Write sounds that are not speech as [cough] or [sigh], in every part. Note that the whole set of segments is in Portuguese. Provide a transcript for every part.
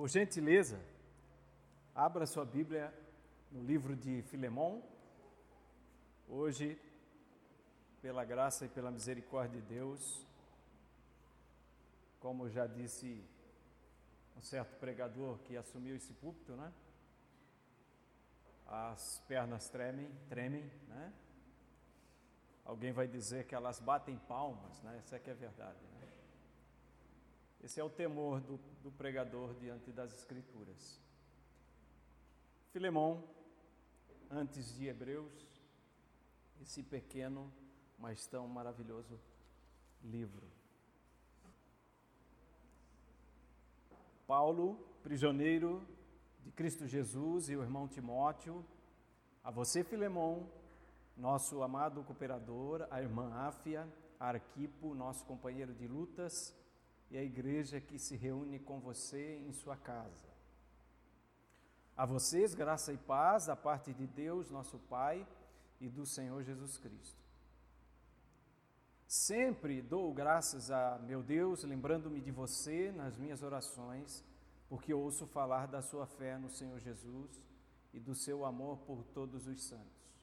Por gentileza, abra sua Bíblia no livro de Filemão. Hoje, pela graça e pela misericórdia de Deus, como já disse um certo pregador que assumiu esse púlpito, né? As pernas tremem, tremem, né? Alguém vai dizer que elas batem palmas, né? Essa é que é verdade, né? Esse é o temor do, do pregador diante das Escrituras. Filemão, antes de Hebreus, esse pequeno, mas tão maravilhoso livro. Paulo, prisioneiro de Cristo Jesus e o irmão Timóteo, a você, Filemão, nosso amado cooperador, a irmã Áfia, a Arquipo, nosso companheiro de lutas, e a igreja que se reúne com você em sua casa. A vocês, graça e paz da parte de Deus, nosso Pai, e do Senhor Jesus Cristo. Sempre dou graças a meu Deus, lembrando-me de você nas minhas orações, porque ouço falar da sua fé no Senhor Jesus e do seu amor por todos os santos.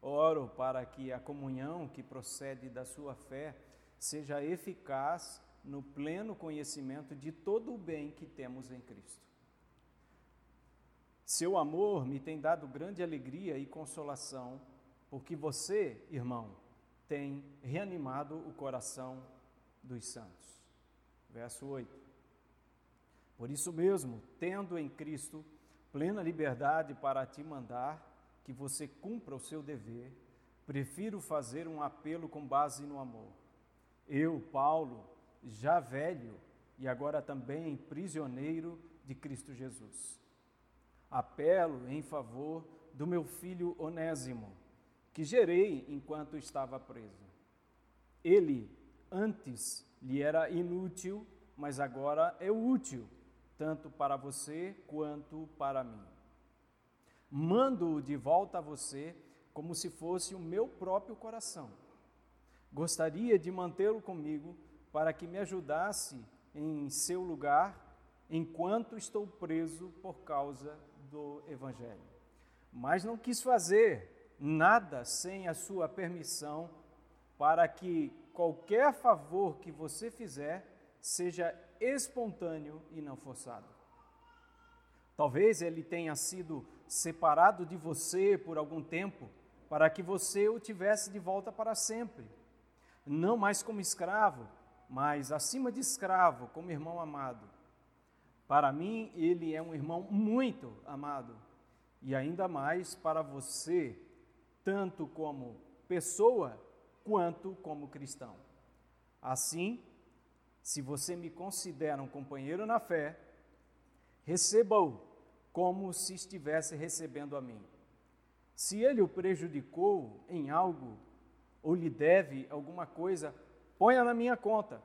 Oro para que a comunhão que procede da sua fé seja eficaz no pleno conhecimento de todo o bem que temos em Cristo. Seu amor me tem dado grande alegria e consolação, porque você, irmão, tem reanimado o coração dos santos. Verso 8. Por isso mesmo, tendo em Cristo plena liberdade para te mandar que você cumpra o seu dever, prefiro fazer um apelo com base no amor. Eu, Paulo, já velho e agora também prisioneiro de Cristo Jesus. Apelo em favor do meu filho Onésimo, que gerei enquanto estava preso. Ele antes lhe era inútil, mas agora é útil, tanto para você quanto para mim. Mando-o de volta a você como se fosse o meu próprio coração. Gostaria de mantê-lo comigo para que me ajudasse em seu lugar enquanto estou preso por causa do Evangelho. Mas não quis fazer nada sem a sua permissão, para que qualquer favor que você fizer seja espontâneo e não forçado. Talvez ele tenha sido separado de você por algum tempo, para que você o tivesse de volta para sempre, não mais como escravo, mas acima de escravo, como irmão amado. Para mim, ele é um irmão muito amado, e ainda mais para você, tanto como pessoa quanto como cristão. Assim, se você me considera um companheiro na fé, receba-o como se estivesse recebendo a mim. Se ele o prejudicou em algo ou lhe deve alguma coisa, ponha na minha conta.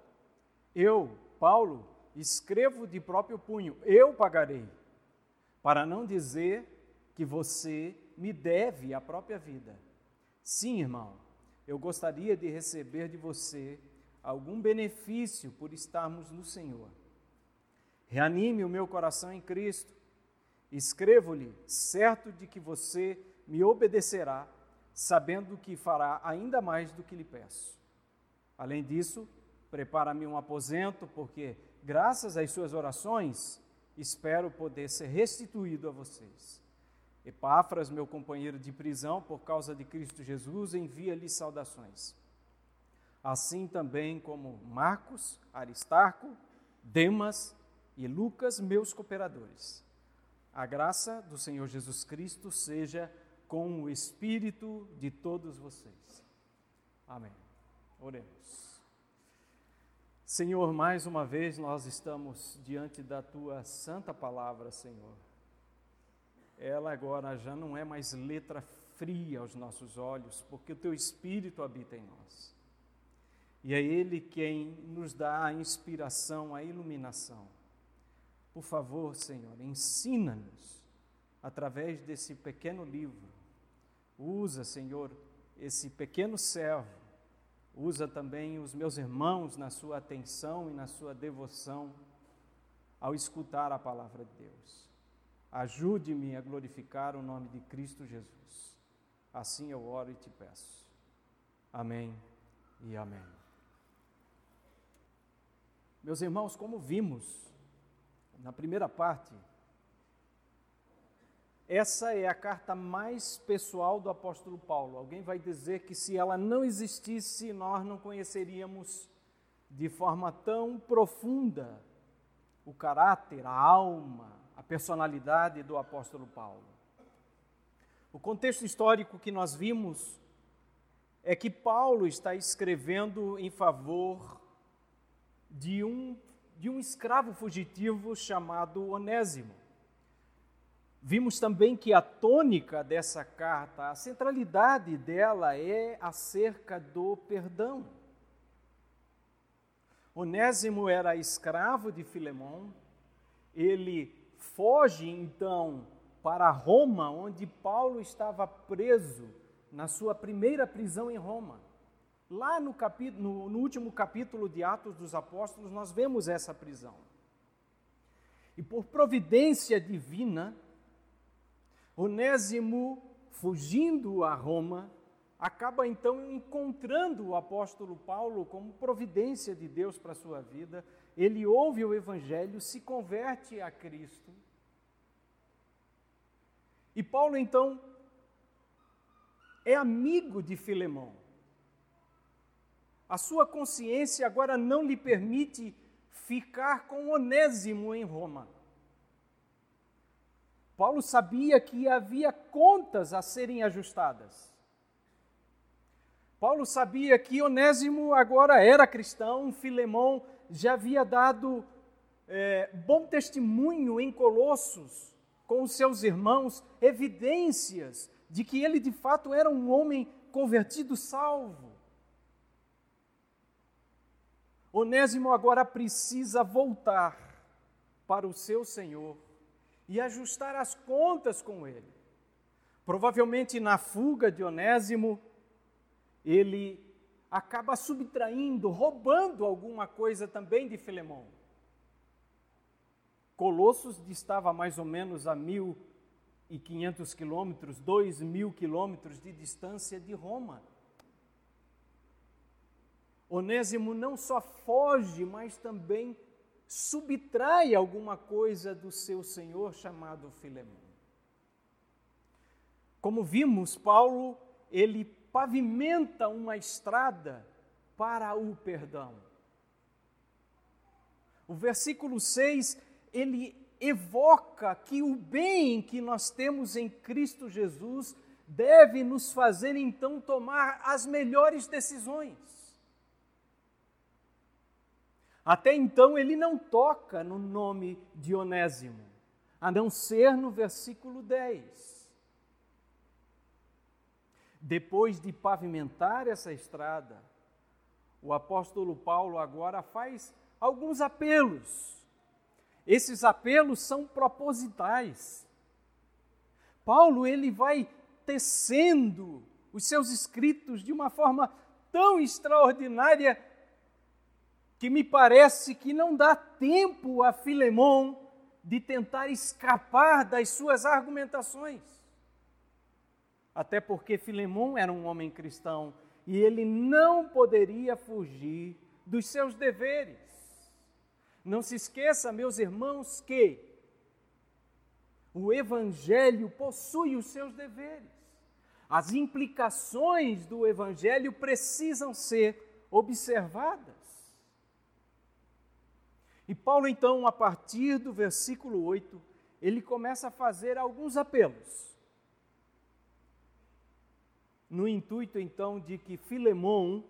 Eu, Paulo, escrevo de próprio punho, eu pagarei, para não dizer que você me deve a própria vida. Sim, irmão, eu gostaria de receber de você algum benefício por estarmos no Senhor. Reanime o meu coração em Cristo. Escrevo-lhe, certo de que você me obedecerá, sabendo que fará ainda mais do que lhe peço. Além disso, prepara-me um aposento, porque, graças às suas orações, espero poder ser restituído a vocês. Epáfras, meu companheiro de prisão, por causa de Cristo Jesus, envia-lhe saudações. Assim também como Marcos, Aristarco, Demas e Lucas, meus cooperadores. A graça do Senhor Jesus Cristo seja com o espírito de todos vocês. Amém. Oremos. Senhor, mais uma vez nós estamos diante da tua santa palavra, Senhor. Ela agora já não é mais letra fria aos nossos olhos, porque o teu espírito habita em nós. E é ele quem nos dá a inspiração, a iluminação. Por favor, Senhor, ensina-nos através desse pequeno livro. Usa, Senhor, esse pequeno servo Usa também os meus irmãos na sua atenção e na sua devoção, ao escutar a palavra de Deus. Ajude-me a glorificar o nome de Cristo Jesus. Assim eu oro e te peço. Amém e amém. Meus irmãos, como vimos na primeira parte, essa é a carta mais pessoal do apóstolo Paulo. Alguém vai dizer que se ela não existisse, nós não conheceríamos de forma tão profunda o caráter, a alma, a personalidade do apóstolo Paulo. O contexto histórico que nós vimos é que Paulo está escrevendo em favor de um, de um escravo fugitivo chamado Onésimo. Vimos também que a tônica dessa carta, a centralidade dela é acerca do perdão. Onésimo era escravo de Filemão, ele foge então para Roma, onde Paulo estava preso na sua primeira prisão em Roma. Lá no, capítulo, no, no último capítulo de Atos dos Apóstolos, nós vemos essa prisão. E por providência divina, Onésimo, fugindo a Roma, acaba então encontrando o apóstolo Paulo como providência de Deus para a sua vida. Ele ouve o evangelho, se converte a Cristo. E Paulo então é amigo de Filemão. A sua consciência agora não lhe permite ficar com Onésimo em Roma. Paulo sabia que havia contas a serem ajustadas. Paulo sabia que Onésimo agora era cristão, Filemão já havia dado é, bom testemunho em Colossos com os seus irmãos, evidências de que ele de fato era um homem convertido, salvo. Onésimo agora precisa voltar para o seu Senhor e ajustar as contas com ele. Provavelmente na fuga de Onésimo, ele acaba subtraindo, roubando alguma coisa também de Filemão. Colossos estava mais ou menos a mil e quinhentos quilômetros, dois mil quilômetros de distância de Roma. Onésimo não só foge, mas também subtrai alguma coisa do seu senhor chamado Filemão. Como vimos, Paulo, ele pavimenta uma estrada para o perdão. O versículo 6, ele evoca que o bem que nós temos em Cristo Jesus deve nos fazer então tomar as melhores decisões. Até então ele não toca no nome de Onésimo, a não ser no versículo 10. Depois de pavimentar essa estrada, o apóstolo Paulo agora faz alguns apelos. Esses apelos são propositais. Paulo ele vai tecendo os seus escritos de uma forma tão extraordinária que me parece que não dá tempo a Filemão de tentar escapar das suas argumentações. Até porque Filemão era um homem cristão e ele não poderia fugir dos seus deveres. Não se esqueça, meus irmãos, que o Evangelho possui os seus deveres. As implicações do Evangelho precisam ser observadas. E Paulo, então, a partir do versículo 8, ele começa a fazer alguns apelos. No intuito, então, de que Filemão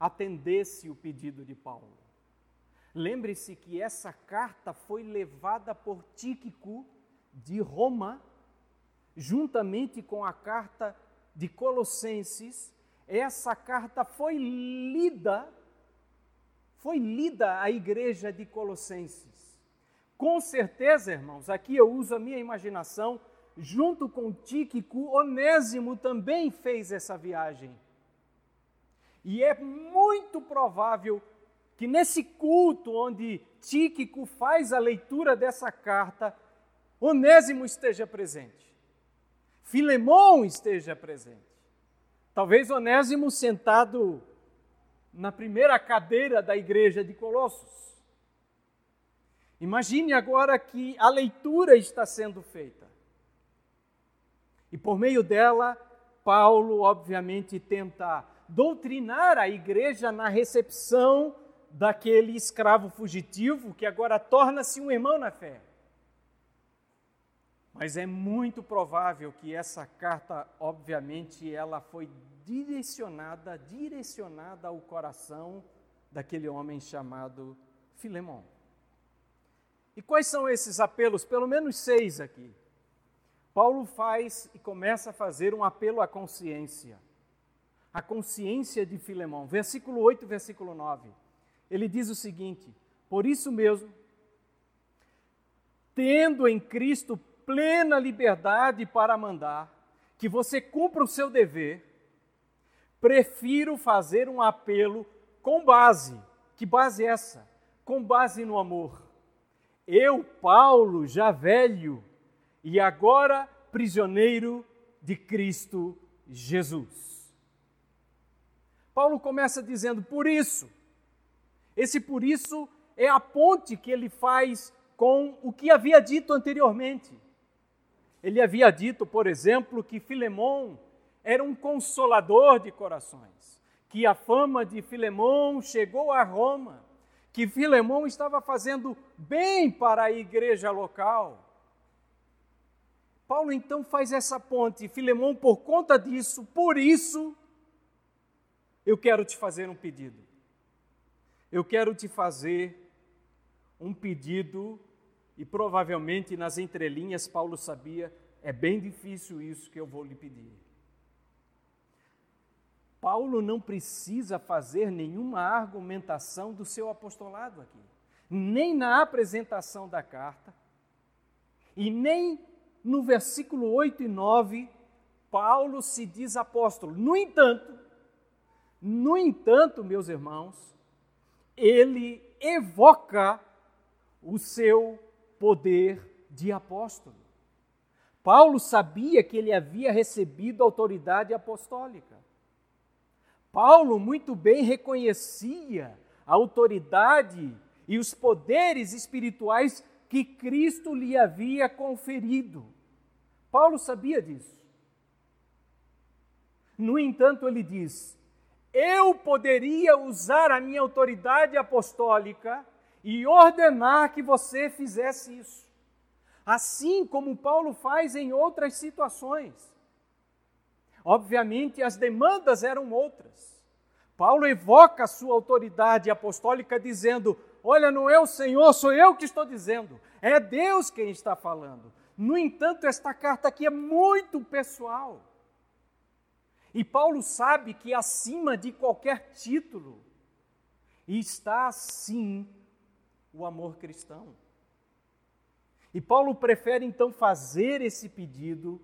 atendesse o pedido de Paulo. Lembre-se que essa carta foi levada por Tíquico de Roma, juntamente com a carta de Colossenses. Essa carta foi lida foi lida a igreja de Colossenses. Com certeza, irmãos, aqui eu uso a minha imaginação, junto com Tíquico, Onésimo também fez essa viagem. E é muito provável que nesse culto onde Tíquico faz a leitura dessa carta, Onésimo esteja presente, Filemão esteja presente. Talvez Onésimo sentado na primeira cadeira da igreja de Colossos. Imagine agora que a leitura está sendo feita. E por meio dela, Paulo, obviamente, tenta doutrinar a igreja na recepção daquele escravo fugitivo que agora torna-se um irmão na fé. Mas é muito provável que essa carta, obviamente, ela foi direcionada, direcionada ao coração daquele homem chamado Filemão. E quais são esses apelos? Pelo menos seis aqui. Paulo faz e começa a fazer um apelo à consciência. A consciência de Filemão. Versículo 8, versículo 9. Ele diz o seguinte: Por isso mesmo, tendo em Cristo plena liberdade para mandar, que você cumpra o seu dever, prefiro fazer um apelo com base. Que base é essa? Com base no amor. Eu, Paulo, já velho e agora prisioneiro de Cristo Jesus. Paulo começa dizendo: por isso. Esse por isso é a ponte que ele faz com o que havia dito anteriormente. Ele havia dito, por exemplo, que Filemão era um consolador de corações, que a fama de Filemão chegou a Roma, que Filemão estava fazendo bem para a igreja local. Paulo então faz essa ponte, Filemão, por conta disso, por isso, eu quero te fazer um pedido. Eu quero te fazer um pedido, e provavelmente nas entrelinhas Paulo sabia, é bem difícil isso que eu vou lhe pedir. Paulo não precisa fazer nenhuma argumentação do seu apostolado aqui, nem na apresentação da carta, e nem no versículo 8 e 9, Paulo se diz apóstolo. No entanto, no entanto, meus irmãos, ele evoca o seu poder de apóstolo. Paulo sabia que ele havia recebido autoridade apostólica. Paulo muito bem reconhecia a autoridade e os poderes espirituais que Cristo lhe havia conferido. Paulo sabia disso. No entanto, ele diz: Eu poderia usar a minha autoridade apostólica e ordenar que você fizesse isso. Assim como Paulo faz em outras situações. Obviamente, as demandas eram outras. Paulo evoca a sua autoridade apostólica dizendo: Olha, não é o Senhor, sou eu que estou dizendo, é Deus quem está falando. No entanto, esta carta aqui é muito pessoal. E Paulo sabe que acima de qualquer título está sim o amor cristão. E Paulo prefere então fazer esse pedido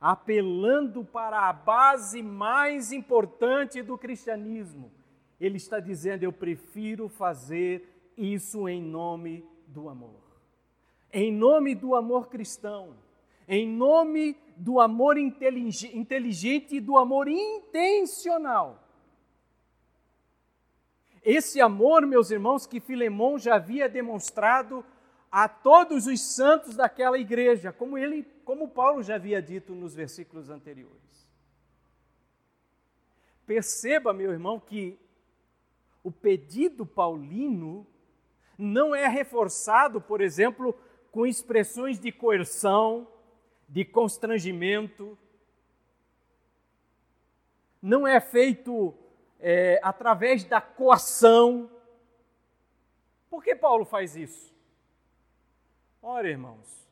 apelando para a base mais importante do cristianismo. Ele está dizendo: Eu prefiro fazer isso em nome do amor. Em nome do amor cristão. Em nome do amor inteligente e do amor intencional. Esse amor, meus irmãos, que Filemão já havia demonstrado a todos os santos daquela igreja, como ele, como Paulo já havia dito nos versículos anteriores. Perceba, meu irmão, que o pedido paulino não é reforçado, por exemplo, com expressões de coerção, de constrangimento. Não é feito é, através da coação. Por que Paulo faz isso? Ora, irmãos,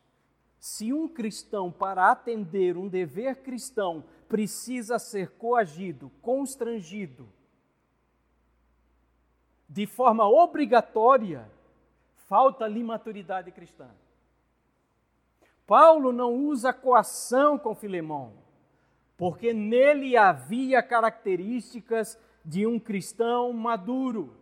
se um cristão, para atender um dever cristão, precisa ser coagido, constrangido, de forma obrigatória, falta-lhe maturidade cristã. Paulo não usa coação com Filemão, porque nele havia características de um cristão maduro.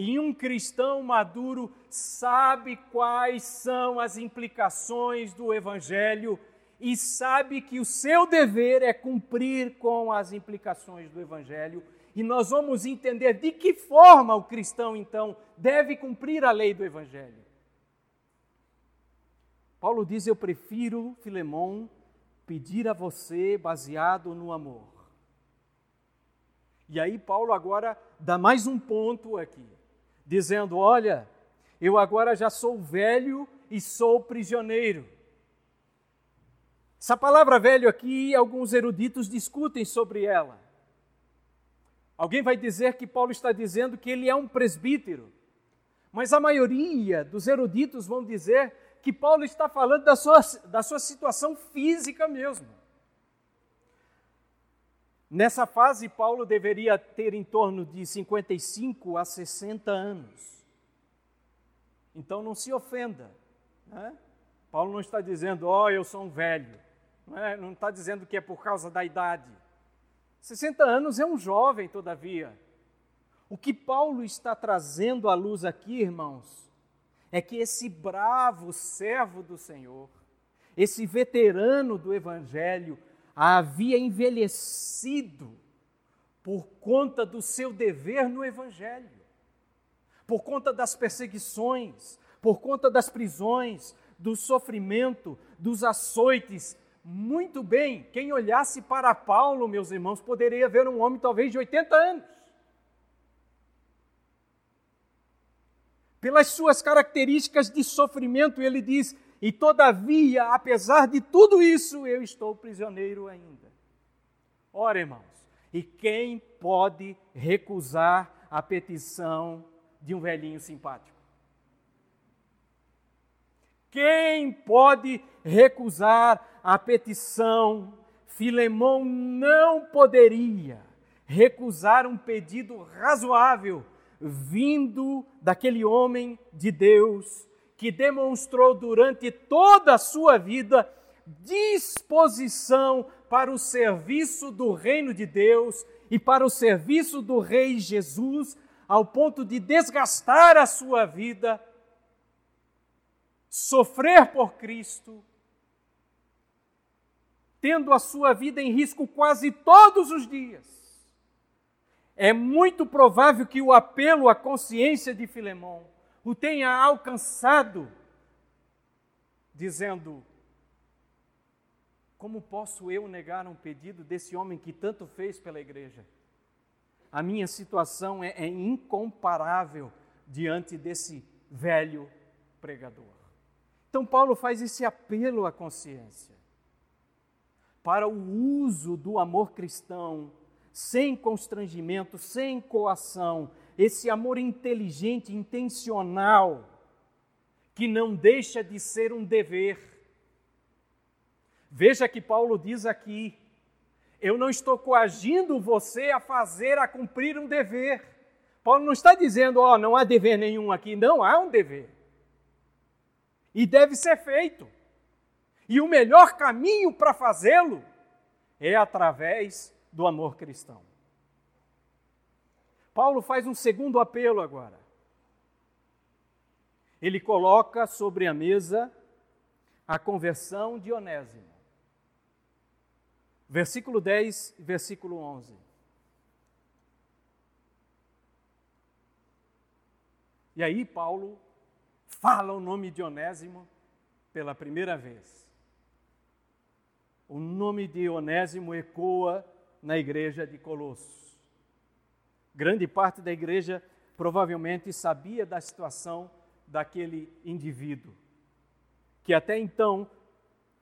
E um cristão maduro sabe quais são as implicações do Evangelho e sabe que o seu dever é cumprir com as implicações do Evangelho. E nós vamos entender de que forma o cristão, então, deve cumprir a lei do Evangelho. Paulo diz: Eu prefiro, Filemão, pedir a você baseado no amor. E aí, Paulo agora dá mais um ponto aqui, dizendo: Olha, eu agora já sou velho e sou prisioneiro. Essa palavra velho aqui, alguns eruditos discutem sobre ela. Alguém vai dizer que Paulo está dizendo que ele é um presbítero, mas a maioria dos eruditos vão dizer que Paulo está falando da sua, da sua situação física mesmo. Nessa fase, Paulo deveria ter em torno de 55 a 60 anos. Então não se ofenda. Né? Paulo não está dizendo, ó, oh, eu sou um velho. Não, é, não está dizendo que é por causa da idade. 60 anos é um jovem, todavia. O que Paulo está trazendo à luz aqui, irmãos, é que esse bravo servo do Senhor, esse veterano do Evangelho, havia envelhecido por conta do seu dever no Evangelho, por conta das perseguições, por conta das prisões, do sofrimento, dos açoites, muito bem, quem olhasse para Paulo, meus irmãos, poderia ver um homem talvez de 80 anos. Pelas suas características de sofrimento, ele diz: E todavia, apesar de tudo isso, eu estou prisioneiro ainda. Ora, irmãos, e quem pode recusar a petição de um velhinho simpático? Quem pode recusar a petição? Filemão não poderia recusar um pedido razoável vindo daquele homem de Deus que demonstrou durante toda a sua vida disposição para o serviço do reino de Deus e para o serviço do Rei Jesus, ao ponto de desgastar a sua vida sofrer por Cristo, tendo a sua vida em risco quase todos os dias. É muito provável que o apelo à consciência de Filemão o tenha alcançado, dizendo: Como posso eu negar um pedido desse homem que tanto fez pela igreja? A minha situação é, é incomparável diante desse velho pregador. Então, Paulo faz esse apelo à consciência para o uso do amor cristão, sem constrangimento, sem coação, esse amor inteligente, intencional, que não deixa de ser um dever. Veja que Paulo diz aqui: eu não estou coagindo você a fazer, a cumprir um dever. Paulo não está dizendo, ó, oh, não há dever nenhum aqui. Não, há um dever e deve ser feito. E o melhor caminho para fazê-lo é através do amor cristão. Paulo faz um segundo apelo agora. Ele coloca sobre a mesa a conversão de Onésimo. Versículo 10, versículo 11. E aí Paulo fala o nome de Onésimo pela primeira vez. O nome de Onésimo ecoa na igreja de Colossos. Grande parte da igreja provavelmente sabia da situação daquele indivíduo, que até então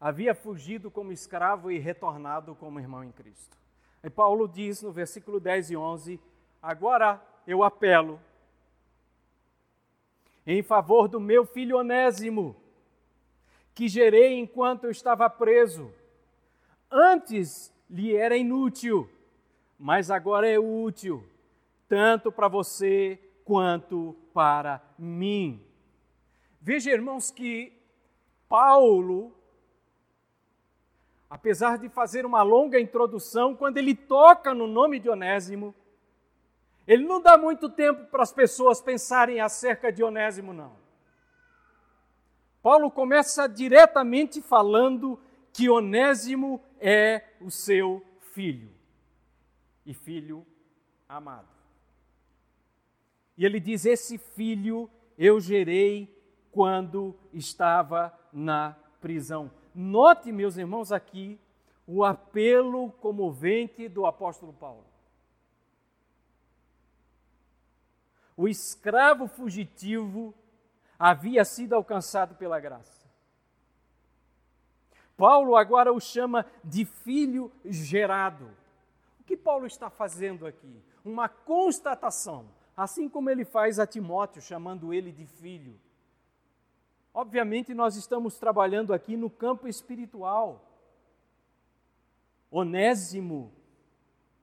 havia fugido como escravo e retornado como irmão em Cristo. E Paulo diz no versículo 10 e 11: Agora eu apelo em favor do meu filho Onésimo, que gerei enquanto eu estava preso. Antes lhe era inútil, mas agora é útil, tanto para você quanto para mim. Veja, irmãos, que Paulo, apesar de fazer uma longa introdução, quando ele toca no nome de Onésimo, Ele não dá muito tempo para as pessoas pensarem acerca de Onésimo, não. Paulo começa diretamente falando que Onésimo é o seu filho e filho amado. E ele diz: Esse filho eu gerei quando estava na prisão. Note, meus irmãos, aqui o apelo comovente do apóstolo Paulo. O escravo fugitivo havia sido alcançado pela graça. Paulo agora o chama de filho gerado. O que Paulo está fazendo aqui? Uma constatação, assim como ele faz a Timóteo, chamando ele de filho. Obviamente, nós estamos trabalhando aqui no campo espiritual. Onésimo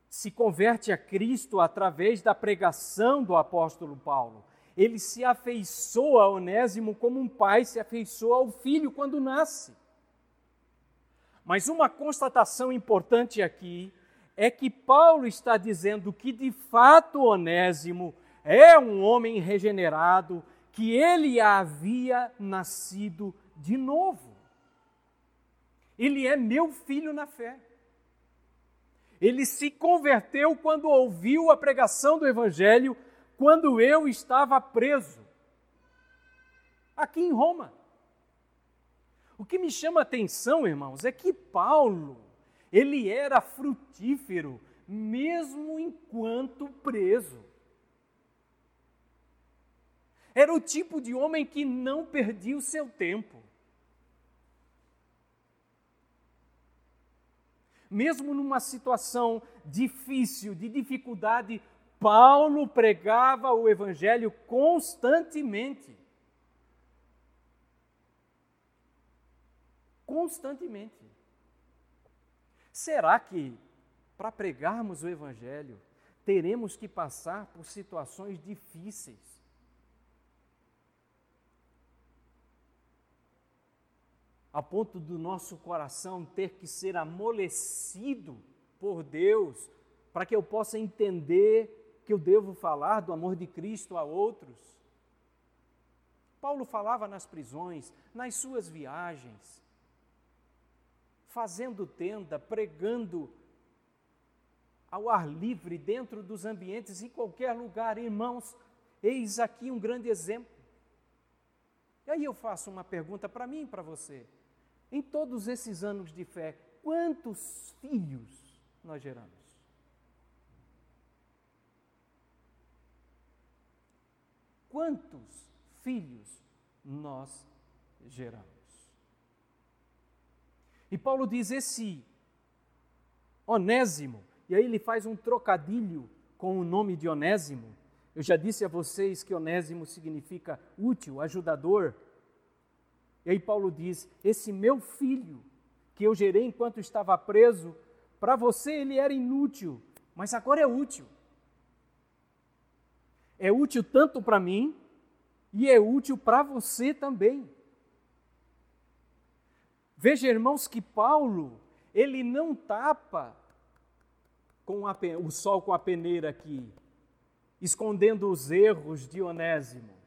se converte a Cristo através da pregação do apóstolo Paulo. Ele se afeiçoa a Onésimo como um pai se afeiçoa ao filho quando nasce. Mas uma constatação importante aqui é que Paulo está dizendo que de fato Onésimo é um homem regenerado, que ele havia nascido de novo. Ele é meu filho na fé. Ele se converteu quando ouviu a pregação do Evangelho, quando eu estava preso, aqui em Roma. O que me chama a atenção, irmãos, é que Paulo, ele era frutífero, mesmo enquanto preso. Era o tipo de homem que não perdia o seu tempo. mesmo numa situação difícil, de dificuldade, Paulo pregava o Evangelho constantemente. Constantemente. Será que, para pregarmos o Evangelho, teremos que passar por situações difíceis? A ponto do nosso coração ter que ser amolecido por Deus, para que eu possa entender que eu devo falar do amor de Cristo a outros. Paulo falava nas prisões, nas suas viagens, fazendo tenda, pregando ao ar livre, dentro dos ambientes, em qualquer lugar. Irmãos, eis aqui um grande exemplo. E aí eu faço uma pergunta para mim e para você. Em todos esses anos de fé, quantos filhos nós geramos? Quantos filhos nós geramos? E Paulo diz esse Onésimo, e aí ele faz um trocadilho com o nome de Onésimo. Eu já disse a vocês que Onésimo significa útil, ajudador, e aí Paulo diz: Esse meu filho, que eu gerei enquanto estava preso, para você ele era inútil, mas agora é útil. É útil tanto para mim e é útil para você também. Veja, irmãos, que Paulo, ele não tapa com a, o sol com a peneira aqui, escondendo os erros de Onésimo.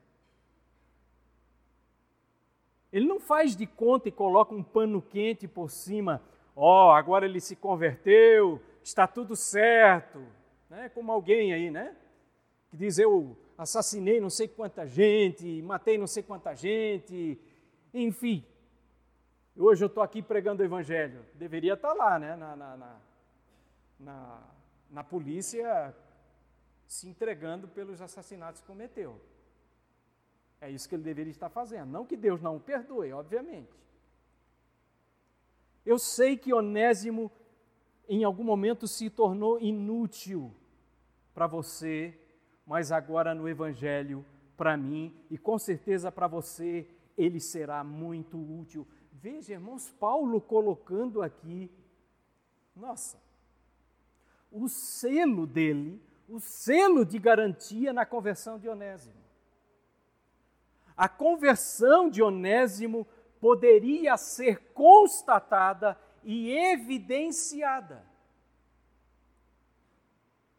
Ele não faz de conta e coloca um pano quente por cima. Ó, oh, agora ele se converteu, está tudo certo. Né? Como alguém aí, né? Que diz: Eu assassinei não sei quanta gente, matei não sei quanta gente. Enfim, hoje eu estou aqui pregando o Evangelho. Deveria estar tá lá, né? Na, na, na, na, na polícia se entregando pelos assassinatos que cometeu. É isso que ele deveria estar fazendo. Não que Deus não o perdoe, obviamente. Eu sei que Onésimo, em algum momento, se tornou inútil para você, mas agora no Evangelho, para mim, e com certeza para você, ele será muito útil. Veja, irmãos, Paulo colocando aqui, nossa, o selo dele, o selo de garantia na conversão de Onésimo a conversão de Onésimo poderia ser constatada e evidenciada.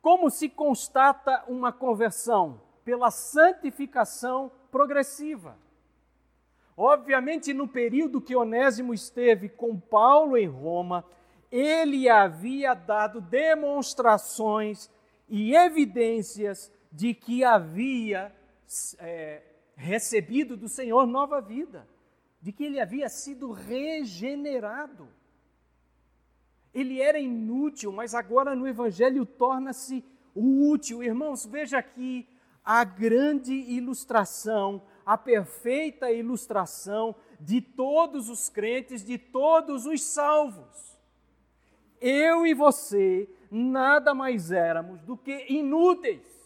Como se constata uma conversão? Pela santificação progressiva. Obviamente, no período que Onésimo esteve com Paulo em Roma, ele havia dado demonstrações e evidências de que havia é, recebido do Senhor nova vida, de que ele havia sido regenerado. Ele era inútil, mas agora no Evangelho torna-se útil. Irmãos, veja aqui a grande ilustração, a perfeita ilustração de todos os crentes, de todos os salvos. Eu e você nada mais éramos do que inúteis.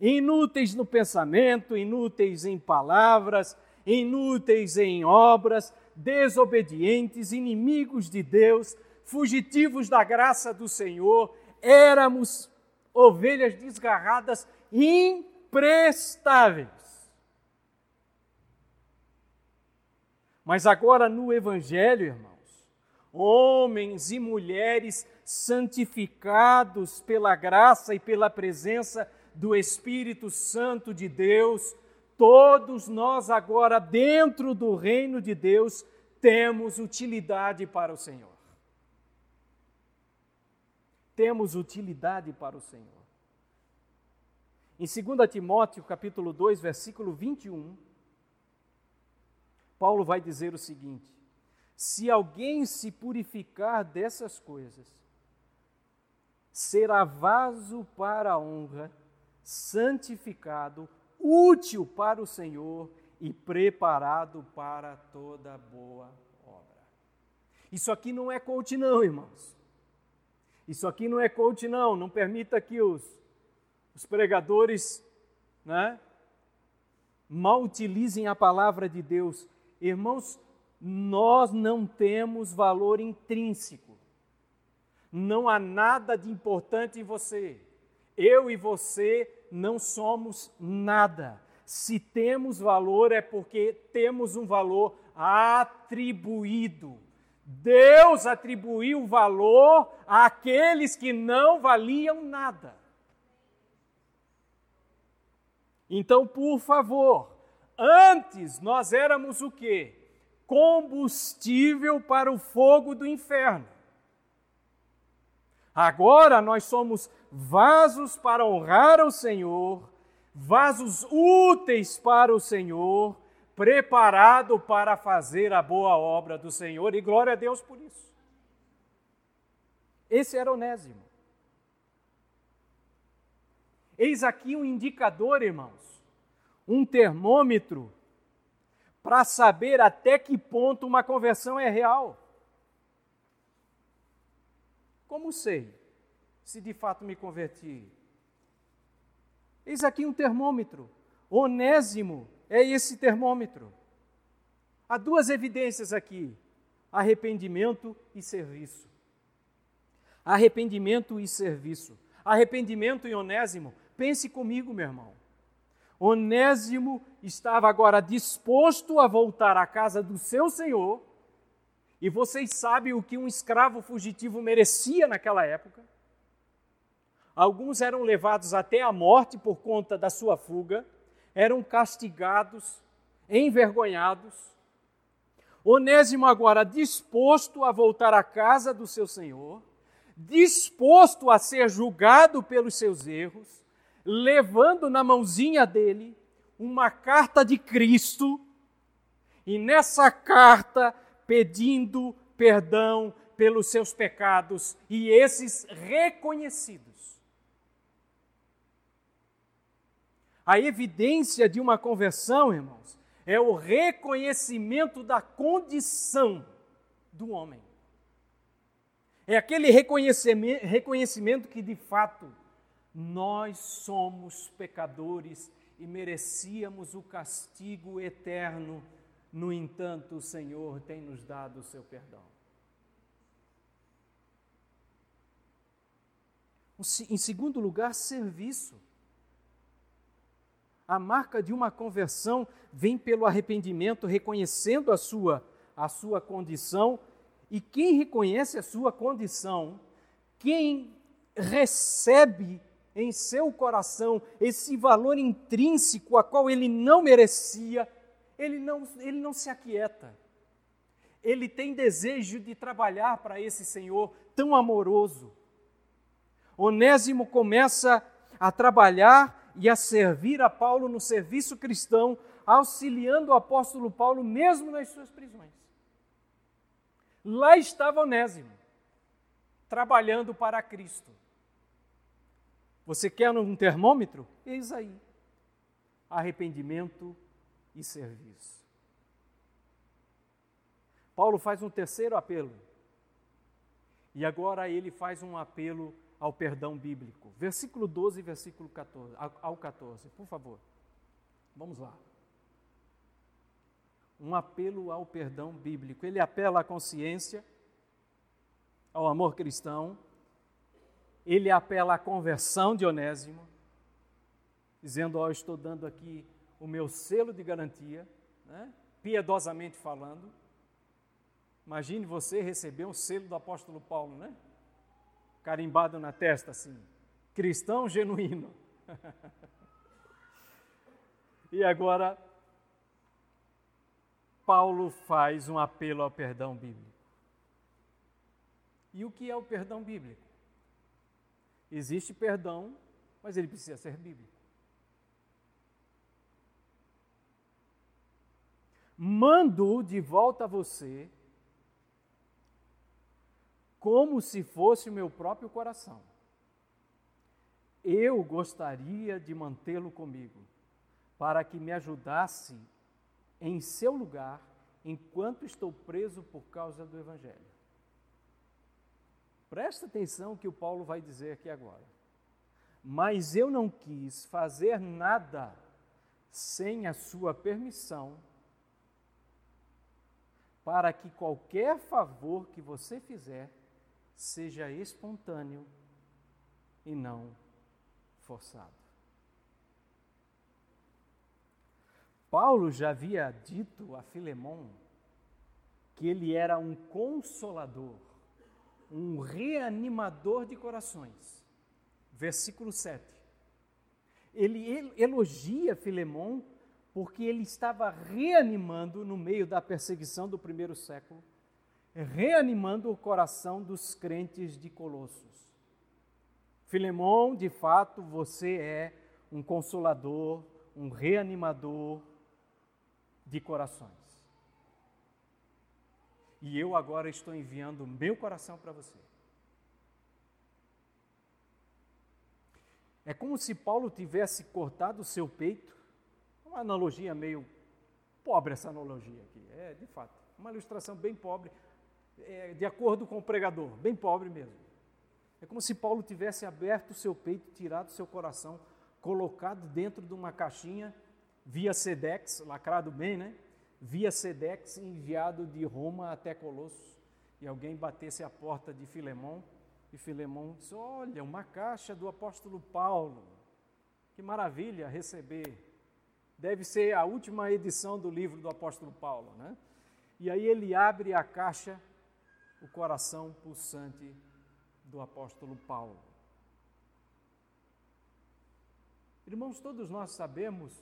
Inúteis no pensamento, inúteis em palavras, inúteis em obras, desobedientes, inimigos de Deus, fugitivos da graça do Senhor, éramos ovelhas desgarradas, imprestáveis. Mas agora no Evangelho, irmãos, homens e mulheres santificados pela graça e pela presença do Espírito Santo de Deus, todos nós agora, dentro do reino de Deus, temos utilidade para o Senhor. Temos utilidade para o Senhor. Em 2 Timóteo, capítulo 2, versículo 21, Paulo vai dizer o seguinte: Se alguém se purificar dessas coisas, será vaso para a honra, santificado, útil para o Senhor e preparado para toda boa obra. Isso aqui não é coach, não, irmãos. Isso aqui não é coach, não. Não permita que os, os pregadores né, mal utilizem a palavra de Deus. Irmãos, nós não temos valor intrínseco. Não há nada de importante em você. Eu e você não somos nada. Se temos valor, é porque temos um valor atribuído. Deus atribuiu valor àqueles que não valiam nada. Então, por favor, antes nós éramos o quê? Combustível para o fogo do inferno. Agora nós somos vasos para honrar o Senhor vasos úteis para o Senhor, preparado para fazer a boa obra do Senhor, e glória a Deus por isso. Esse era Onésimo. Eis aqui um indicador, irmãos, um termômetro para saber até que ponto uma conversão é real. Como sei se de fato me converti? Eis aqui um termômetro. Onésimo é esse termômetro. Há duas evidências aqui: arrependimento e serviço. Arrependimento e serviço. Arrependimento e Onésimo. Pense comigo, meu irmão. Onésimo estava agora disposto a voltar à casa do seu senhor, e vocês sabem o que um escravo fugitivo merecia naquela época. Alguns eram levados até a morte por conta da sua fuga, eram castigados, envergonhados. Onésimo, agora disposto a voltar à casa do seu senhor, disposto a ser julgado pelos seus erros, levando na mãozinha dele uma carta de Cristo, e nessa carta pedindo perdão pelos seus pecados, e esses reconhecidos. A evidência de uma conversão, irmãos, é o reconhecimento da condição do homem. É aquele reconhecimento, reconhecimento que, de fato, nós somos pecadores e merecíamos o castigo eterno. No entanto, o Senhor tem nos dado o seu perdão. Em segundo lugar, serviço. A marca de uma conversão vem pelo arrependimento, reconhecendo a sua, a sua condição. E quem reconhece a sua condição, quem recebe em seu coração esse valor intrínseco a qual ele não merecia, ele não, ele não se aquieta. Ele tem desejo de trabalhar para esse Senhor tão amoroso. Onésimo começa a trabalhar e a servir a Paulo no serviço cristão, auxiliando o apóstolo Paulo mesmo nas suas prisões. Lá estava Onésimo, trabalhando para Cristo. Você quer um termômetro? Eis aí. Arrependimento e serviço. Paulo faz um terceiro apelo. E agora ele faz um apelo ao perdão bíblico. Versículo 12 versículo 14, ao 14, por favor. Vamos lá. Um apelo ao perdão bíblico. Ele apela à consciência, ao amor cristão, ele apela à conversão de Onésimo, dizendo: Ó, oh, estou dando aqui o meu selo de garantia, né? piedosamente falando. Imagine você receber um selo do apóstolo Paulo, né? Carimbado na testa, assim. Cristão genuíno. [laughs] e agora, Paulo faz um apelo ao perdão bíblico. E o que é o perdão bíblico? Existe perdão, mas ele precisa ser bíblico. Mando de volta a você como se fosse o meu próprio coração. Eu gostaria de mantê-lo comigo, para que me ajudasse em seu lugar enquanto estou preso por causa do Evangelho. Presta atenção que o Paulo vai dizer aqui agora. Mas eu não quis fazer nada sem a sua permissão, para que qualquer favor que você fizer seja espontâneo e não forçado. Paulo já havia dito a Filemão que ele era um consolador, um reanimador de corações. Versículo 7. Ele elogia Filemão porque ele estava reanimando no meio da perseguição do primeiro século reanimando o coração dos crentes de Colossos. Filemão, de fato, você é um consolador, um reanimador de corações. E eu agora estou enviando meu coração para você. É como se Paulo tivesse cortado o seu peito. Uma analogia meio pobre essa analogia aqui. É, de fato, uma ilustração bem pobre, é, de acordo com o pregador, bem pobre mesmo. É como se Paulo tivesse aberto o seu peito, tirado o seu coração, colocado dentro de uma caixinha via Sedex, lacrado bem, né? Via Sedex, enviado de Roma até Colossos. E alguém batesse a porta de Filemão, e Filemão disse: Olha, uma caixa do apóstolo Paulo. Que maravilha receber. Deve ser a última edição do livro do apóstolo Paulo, né? E aí ele abre a caixa o coração pulsante do apóstolo Paulo. Irmãos, todos nós sabemos,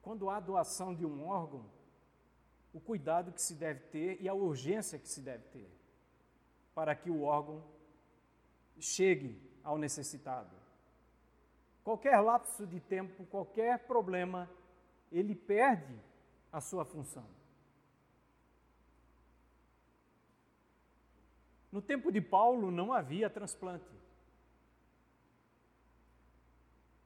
quando há doação de um órgão, o cuidado que se deve ter e a urgência que se deve ter para que o órgão chegue ao necessitado. Qualquer lapso de tempo, qualquer problema, ele perde a sua função. No tempo de Paulo não havia transplante.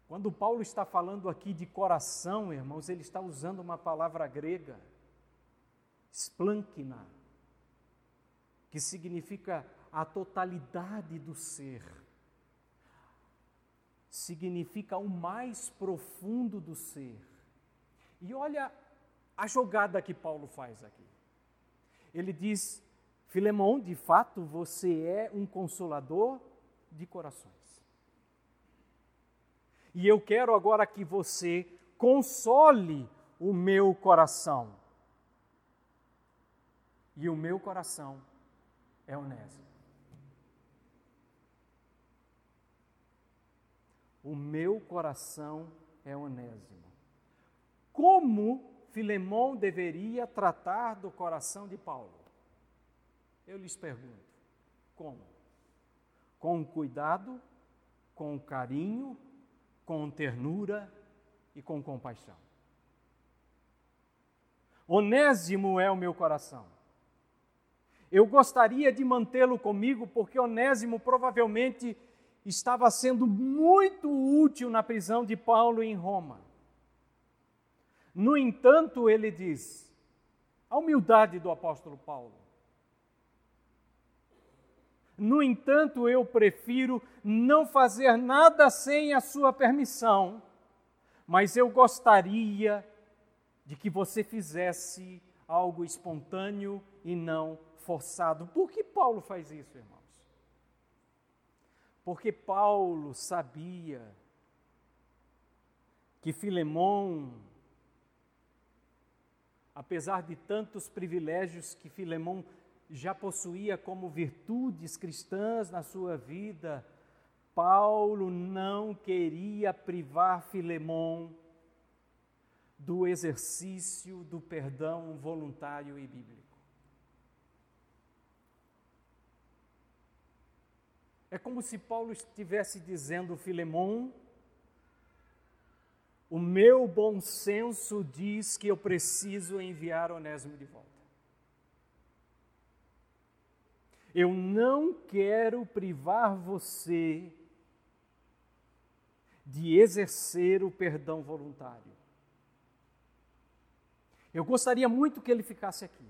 Quando Paulo está falando aqui de coração, irmãos, ele está usando uma palavra grega, splankina, que significa a totalidade do ser. Significa o mais profundo do ser. E olha a jogada que Paulo faz aqui. Ele diz Filemão, de fato, você é um consolador de corações. E eu quero agora que você console o meu coração. E o meu coração é onésimo. O meu coração é onésimo. Como Filemão deveria tratar do coração de Paulo? Eu lhes pergunto: como? Com cuidado, com carinho, com ternura e com compaixão. Onésimo é o meu coração. Eu gostaria de mantê-lo comigo porque Onésimo provavelmente estava sendo muito útil na prisão de Paulo em Roma. No entanto, ele diz, a humildade do apóstolo Paulo. No entanto, eu prefiro não fazer nada sem a sua permissão, mas eu gostaria de que você fizesse algo espontâneo e não forçado. Por que Paulo faz isso, irmãos? Porque Paulo sabia que Filemão, apesar de tantos privilégios que Filemão já possuía como virtudes cristãs na sua vida, Paulo não queria privar Filemão do exercício do perdão voluntário e bíblico. É como se Paulo estivesse dizendo, Filemão, o meu bom senso diz que eu preciso enviar Onésimo de volta. Eu não quero privar você de exercer o perdão voluntário. Eu gostaria muito que ele ficasse aqui.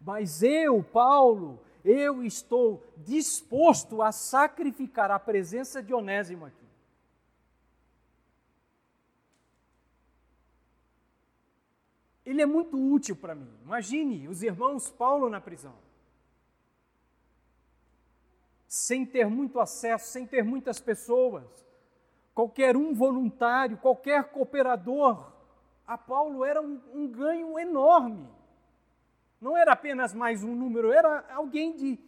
Mas eu, Paulo, eu estou disposto a sacrificar a presença de Onésimo aqui. Ele é muito útil para mim. Imagine os irmãos Paulo na prisão. Sem ter muito acesso, sem ter muitas pessoas. Qualquer um voluntário, qualquer cooperador a Paulo era um, um ganho enorme. Não era apenas mais um número, era alguém de,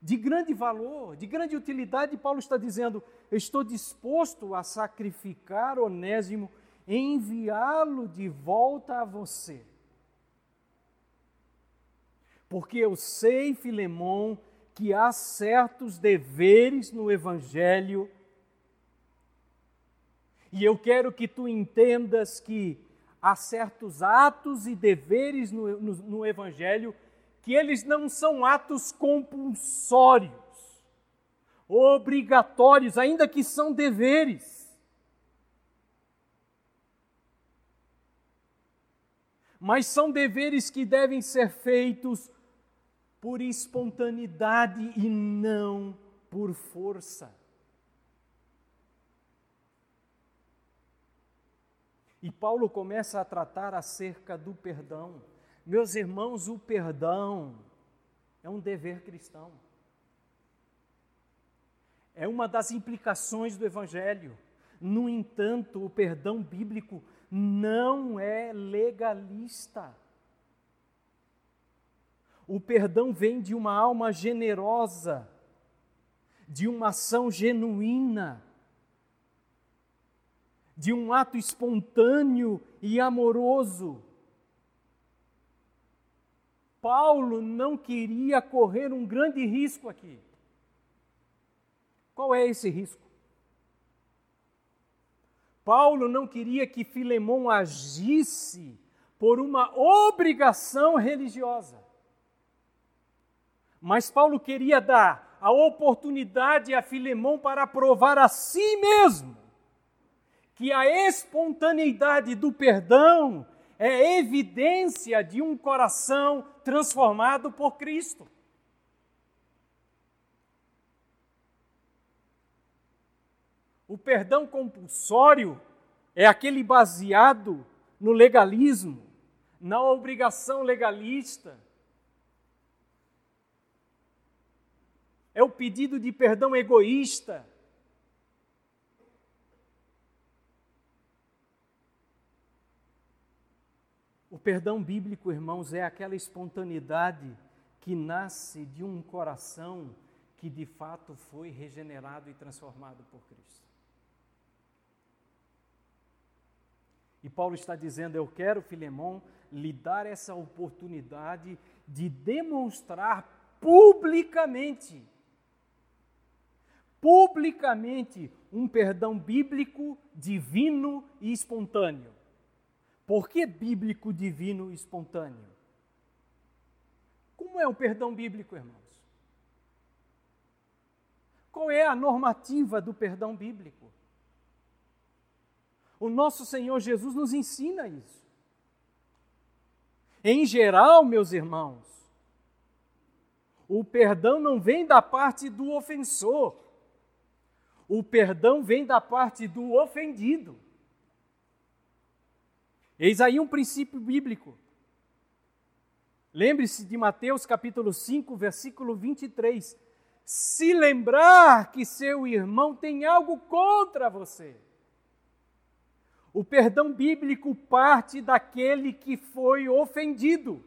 de grande valor, de grande utilidade. Paulo está dizendo: estou disposto a sacrificar Onésimo, enviá-lo de volta a você. Porque eu sei, Filemão, que há certos deveres no Evangelho, e eu quero que tu entendas que há certos atos e deveres no, no, no Evangelho que eles não são atos compulsórios, obrigatórios, ainda que são deveres. Mas são deveres que devem ser feitos por espontaneidade e não por força. E Paulo começa a tratar acerca do perdão. Meus irmãos, o perdão é um dever cristão. É uma das implicações do Evangelho. No entanto, o perdão bíblico não é legalista. O perdão vem de uma alma generosa, de uma ação genuína de um ato espontâneo e amoroso. Paulo não queria correr um grande risco aqui. Qual é esse risco? Paulo não queria que Filemão agisse por uma obrigação religiosa. Mas Paulo queria dar a oportunidade a Filemão para provar a si mesmo que a espontaneidade do perdão é evidência de um coração transformado por Cristo. O perdão compulsório é aquele baseado no legalismo, na obrigação legalista. É o pedido de perdão egoísta O perdão bíblico, irmãos, é aquela espontaneidade que nasce de um coração que de fato foi regenerado e transformado por Cristo. E Paulo está dizendo: Eu quero, Filemão, lhe dar essa oportunidade de demonstrar publicamente, publicamente, um perdão bíblico, divino e espontâneo. Por que bíblico, divino e espontâneo? Como é o perdão bíblico, irmãos? Qual é a normativa do perdão bíblico? O nosso Senhor Jesus nos ensina isso. Em geral, meus irmãos, o perdão não vem da parte do ofensor, o perdão vem da parte do ofendido. Eis aí um princípio bíblico. Lembre-se de Mateus capítulo 5, versículo 23. Se lembrar que seu irmão tem algo contra você. O perdão bíblico parte daquele que foi ofendido.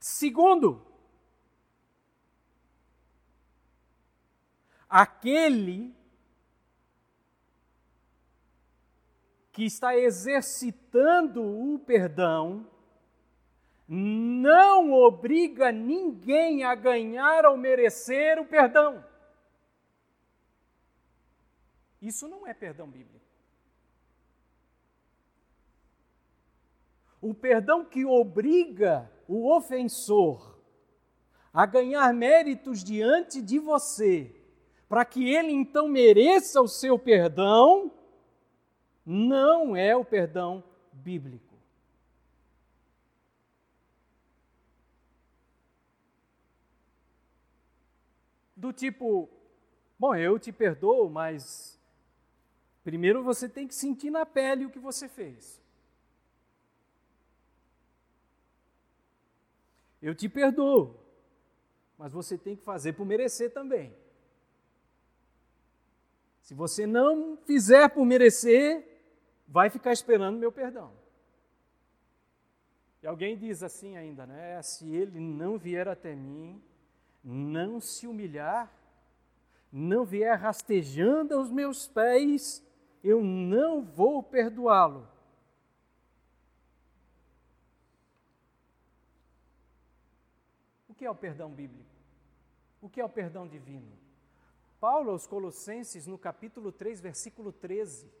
Segundo, aquele que está exercitando o perdão não obriga ninguém a ganhar ou merecer o perdão. Isso não é perdão bíblico. O perdão que obriga o ofensor a ganhar méritos diante de você, para que ele então mereça o seu perdão, não é o perdão bíblico. Do tipo, bom, eu te perdoo, mas primeiro você tem que sentir na pele o que você fez. Eu te perdoo, mas você tem que fazer por merecer também. Se você não fizer por merecer, vai ficar esperando meu perdão. E alguém diz assim ainda, né? Se ele não vier até mim, não se humilhar, não vier rastejando aos meus pés, eu não vou perdoá-lo. que é o perdão bíblico? O que é o perdão divino? Paulo aos Colossenses, no capítulo 3, versículo 13.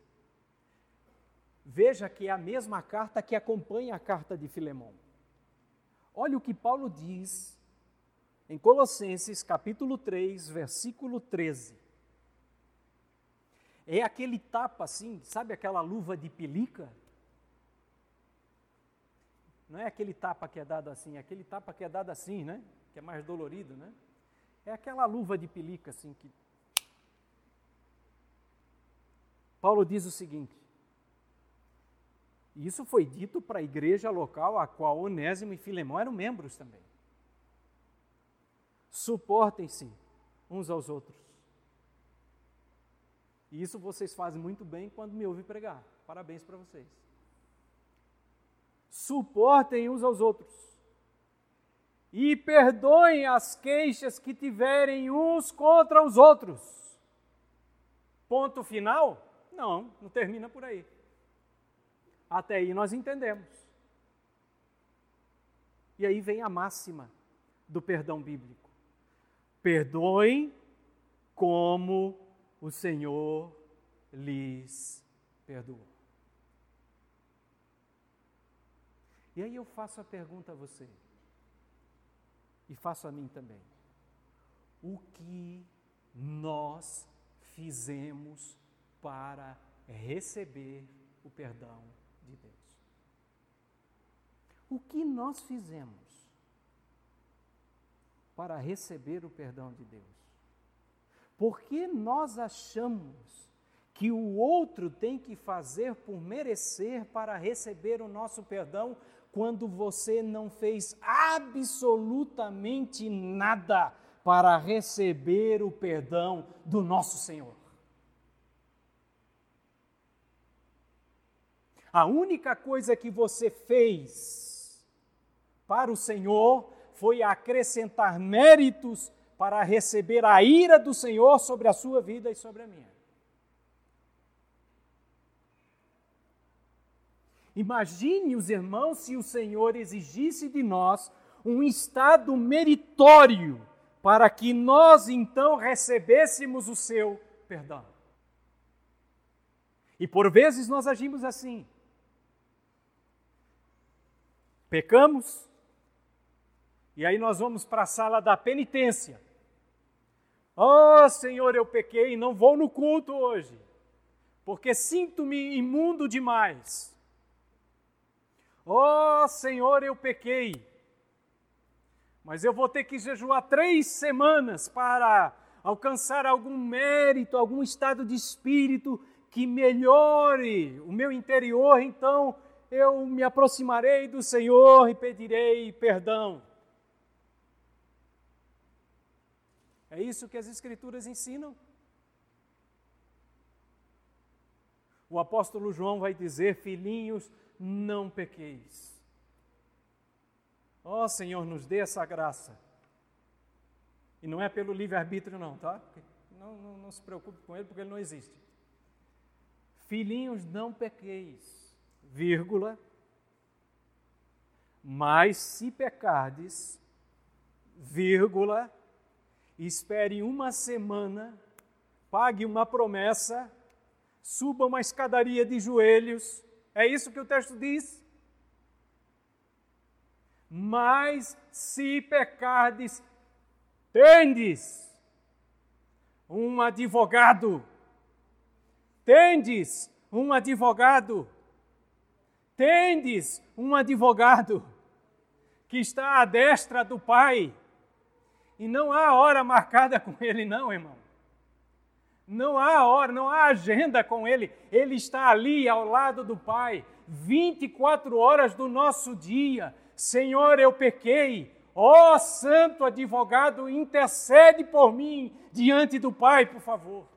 Veja que é a mesma carta que acompanha a carta de Filemão. Olha o que Paulo diz em Colossenses, capítulo 3, versículo 13. É aquele tapa assim, sabe aquela luva de pelica? Não é aquele tapa que é dado assim, é aquele tapa que é dado assim, né? Que é mais dolorido, né? É aquela luva de pelica assim que. Paulo diz o seguinte: e isso foi dito para a igreja local, a qual Onésimo e Filemão eram membros também. Suportem-se uns aos outros. E isso vocês fazem muito bem quando me ouvem pregar. Parabéns para vocês suportem uns aos outros e perdoem as queixas que tiverem uns contra os outros. Ponto final? Não, não termina por aí. Até aí nós entendemos. E aí vem a máxima do perdão bíblico: perdoem como o Senhor lhes perdoou. E aí eu faço a pergunta a você, e faço a mim também: o que nós fizemos para receber o perdão de Deus? O que nós fizemos para receber o perdão de Deus? Porque nós achamos que o outro tem que fazer por merecer para receber o nosso perdão, quando você não fez absolutamente nada para receber o perdão do nosso Senhor. A única coisa que você fez para o Senhor foi acrescentar méritos para receber a ira do Senhor sobre a sua vida e sobre a minha. Imagine os irmãos se o Senhor exigisse de nós um estado meritório para que nós então recebêssemos o seu perdão. E por vezes nós agimos assim. Pecamos, e aí nós vamos para a sala da penitência. Oh, Senhor, eu pequei, não vou no culto hoje, porque sinto-me imundo demais. Oh, Senhor, eu pequei, mas eu vou ter que jejuar três semanas para alcançar algum mérito, algum estado de espírito que melhore o meu interior, então eu me aproximarei do Senhor e pedirei perdão. É isso que as Escrituras ensinam. O apóstolo João vai dizer: Filhinhos, não pequeis. Ó oh, Senhor, nos dê essa graça. E não é pelo livre-arbítrio, não, tá? Não, não, não se preocupe com ele, porque ele não existe. Filhinhos, não pequeis, vírgula, mas se pecardes, vírgula, espere uma semana, pague uma promessa, suba uma escadaria de joelhos. É isso que o texto diz. Mas se pecardes, tendes um advogado. Tendes um advogado. Tendes um advogado que está à destra do Pai e não há hora marcada com ele, não, irmão. Não há hora, não há agenda com ele. Ele está ali ao lado do Pai, 24 horas do nosso dia. Senhor, eu pequei. Ó oh, santo advogado, intercede por mim diante do Pai, por favor.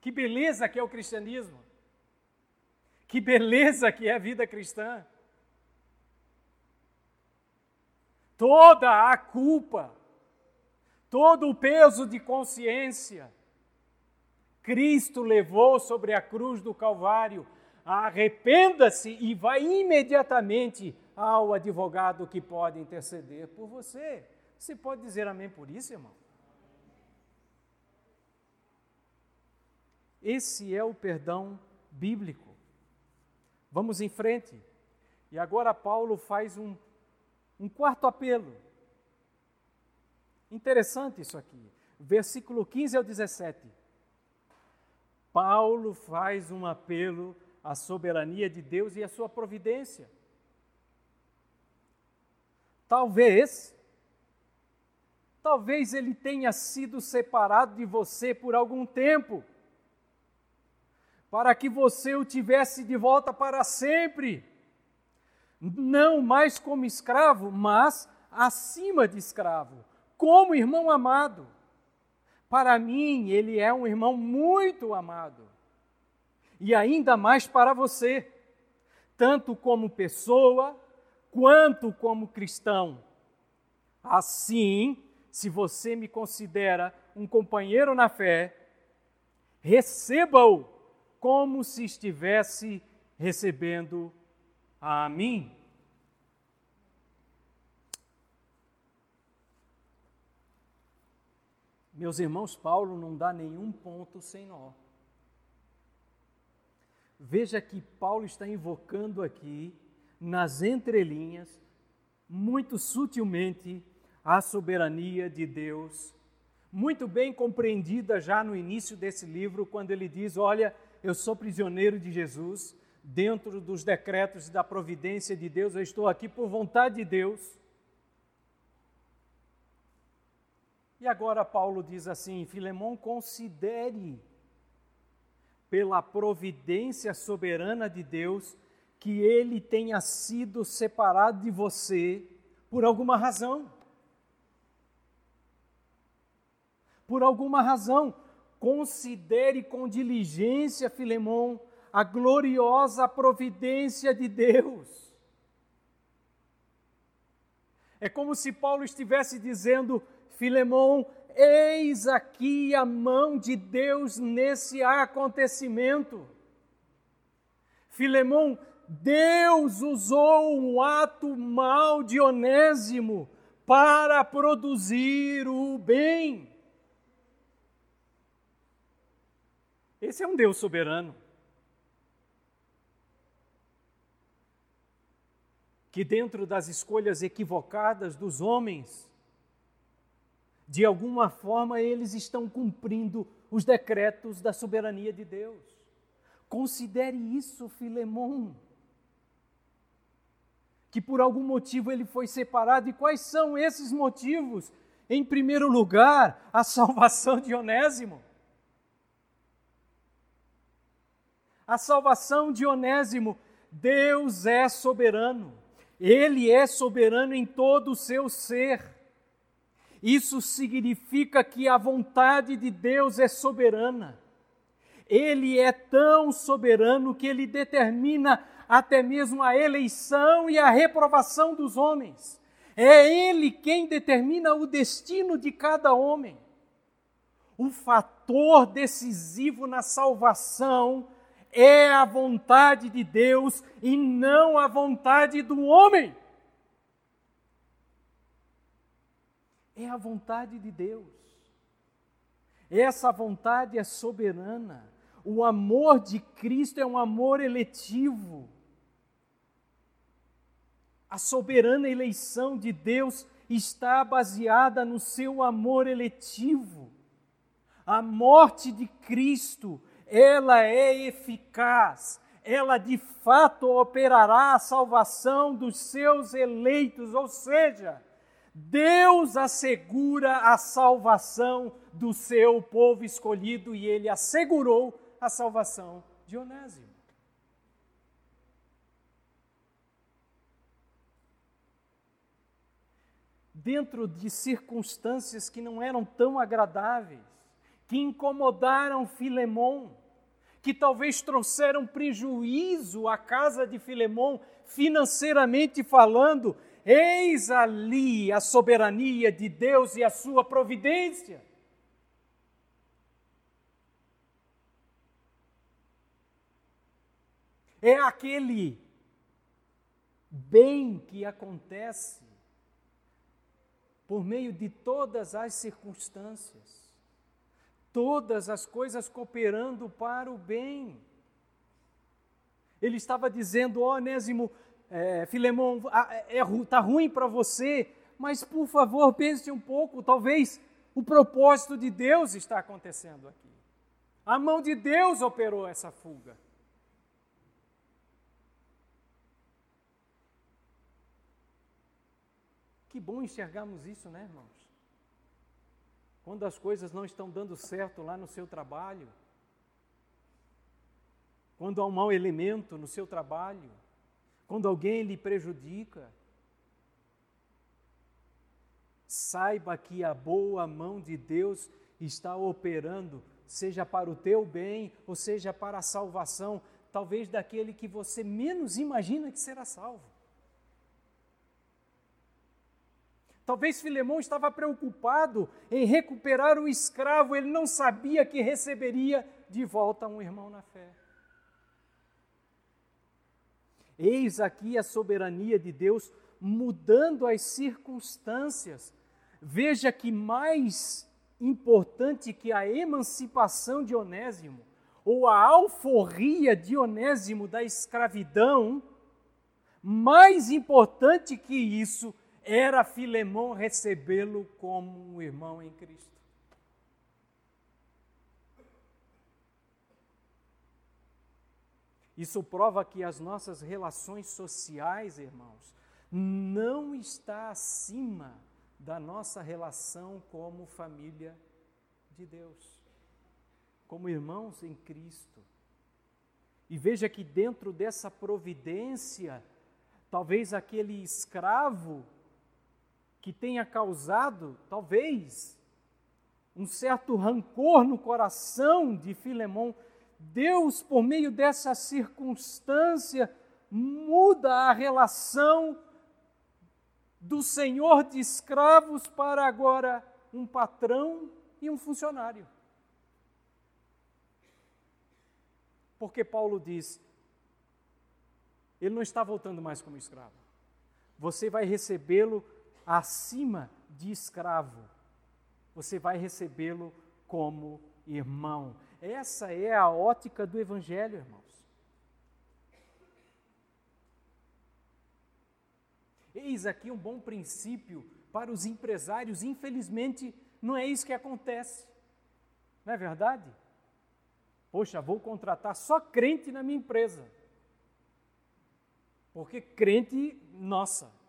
Que beleza que é o cristianismo. Que beleza que é a vida cristã. toda a culpa, todo o peso de consciência. Cristo levou sobre a cruz do Calvário. Arrependa-se e vá imediatamente ao advogado que pode interceder por você. Você pode dizer amém por isso, irmão? Esse é o perdão bíblico. Vamos em frente. E agora Paulo faz um um quarto apelo. Interessante isso aqui. Versículo 15 ao 17. Paulo faz um apelo à soberania de Deus e à sua providência. Talvez, talvez ele tenha sido separado de você por algum tempo, para que você o tivesse de volta para sempre não mais como escravo, mas acima de escravo, como irmão amado. Para mim, ele é um irmão muito amado. E ainda mais para você, tanto como pessoa, quanto como cristão. Assim, se você me considera um companheiro na fé, receba-o como se estivesse recebendo a mim. Meus irmãos, Paulo não dá nenhum ponto sem nó. Veja que Paulo está invocando aqui, nas entrelinhas, muito sutilmente, a soberania de Deus, muito bem compreendida já no início desse livro, quando ele diz: Olha, eu sou prisioneiro de Jesus, dentro dos decretos da providência de Deus, eu estou aqui por vontade de Deus. E agora Paulo diz assim: Filemão, considere pela providência soberana de Deus que ele tenha sido separado de você por alguma razão. Por alguma razão, considere com diligência, Filemão, a gloriosa providência de Deus. É como se Paulo estivesse dizendo: Filemão, eis aqui a mão de Deus nesse acontecimento. Filemão, Deus usou um ato mal de Onésimo para produzir o bem. Esse é um Deus soberano. Que dentro das escolhas equivocadas dos homens, de alguma forma eles estão cumprindo os decretos da soberania de Deus. Considere isso, Filemão. Que por algum motivo ele foi separado, e quais são esses motivos? Em primeiro lugar, a salvação de Onésimo. A salvação de Onésimo. Deus é soberano. Ele é soberano em todo o seu ser. Isso significa que a vontade de Deus é soberana. Ele é tão soberano que ele determina até mesmo a eleição e a reprovação dos homens. É ele quem determina o destino de cada homem. O fator decisivo na salvação é a vontade de Deus e não a vontade do homem. é a vontade de Deus. Essa vontade é soberana. O amor de Cristo é um amor eletivo. A soberana eleição de Deus está baseada no seu amor eletivo. A morte de Cristo, ela é eficaz, ela de fato operará a salvação dos seus eleitos, ou seja, Deus assegura a salvação do seu povo escolhido e ele assegurou a salvação de Onésimo. Dentro de circunstâncias que não eram tão agradáveis, que incomodaram Filemão, que talvez trouxeram prejuízo à casa de Filemão, financeiramente falando, Eis ali a soberania de Deus e a sua providência. É aquele bem que acontece por meio de todas as circunstâncias, todas as coisas cooperando para o bem. Ele estava dizendo, ó Onésimo, é, Filemão, está é, é, tá ruim para você, mas por favor pense um pouco, talvez o propósito de Deus está acontecendo aqui. A mão de Deus operou essa fuga. Que bom enxergarmos isso, né, irmãos? Quando as coisas não estão dando certo lá no seu trabalho, quando há um mau elemento no seu trabalho, quando alguém lhe prejudica, saiba que a boa mão de Deus está operando, seja para o teu bem, ou seja para a salvação, talvez daquele que você menos imagina que será salvo. Talvez Filemão estava preocupado em recuperar o escravo, ele não sabia que receberia de volta um irmão na fé. Eis aqui a soberania de Deus mudando as circunstâncias. Veja que mais importante que a emancipação de Onésimo, ou a alforria de Onésimo da escravidão, mais importante que isso era Filemão recebê-lo como um irmão em Cristo. Isso prova que as nossas relações sociais, irmãos, não está acima da nossa relação como família de Deus, como irmãos em Cristo. E veja que dentro dessa providência, talvez aquele escravo que tenha causado, talvez, um certo rancor no coração de Filemão, Deus, por meio dessa circunstância, muda a relação do senhor de escravos para agora um patrão e um funcionário. Porque Paulo diz: ele não está voltando mais como escravo. Você vai recebê-lo acima de escravo. Você vai recebê-lo como irmão. Essa é a ótica do Evangelho, irmãos. Eis aqui um bom princípio para os empresários. Infelizmente, não é isso que acontece. Não é verdade? Poxa, vou contratar só crente na minha empresa. Porque crente, nossa.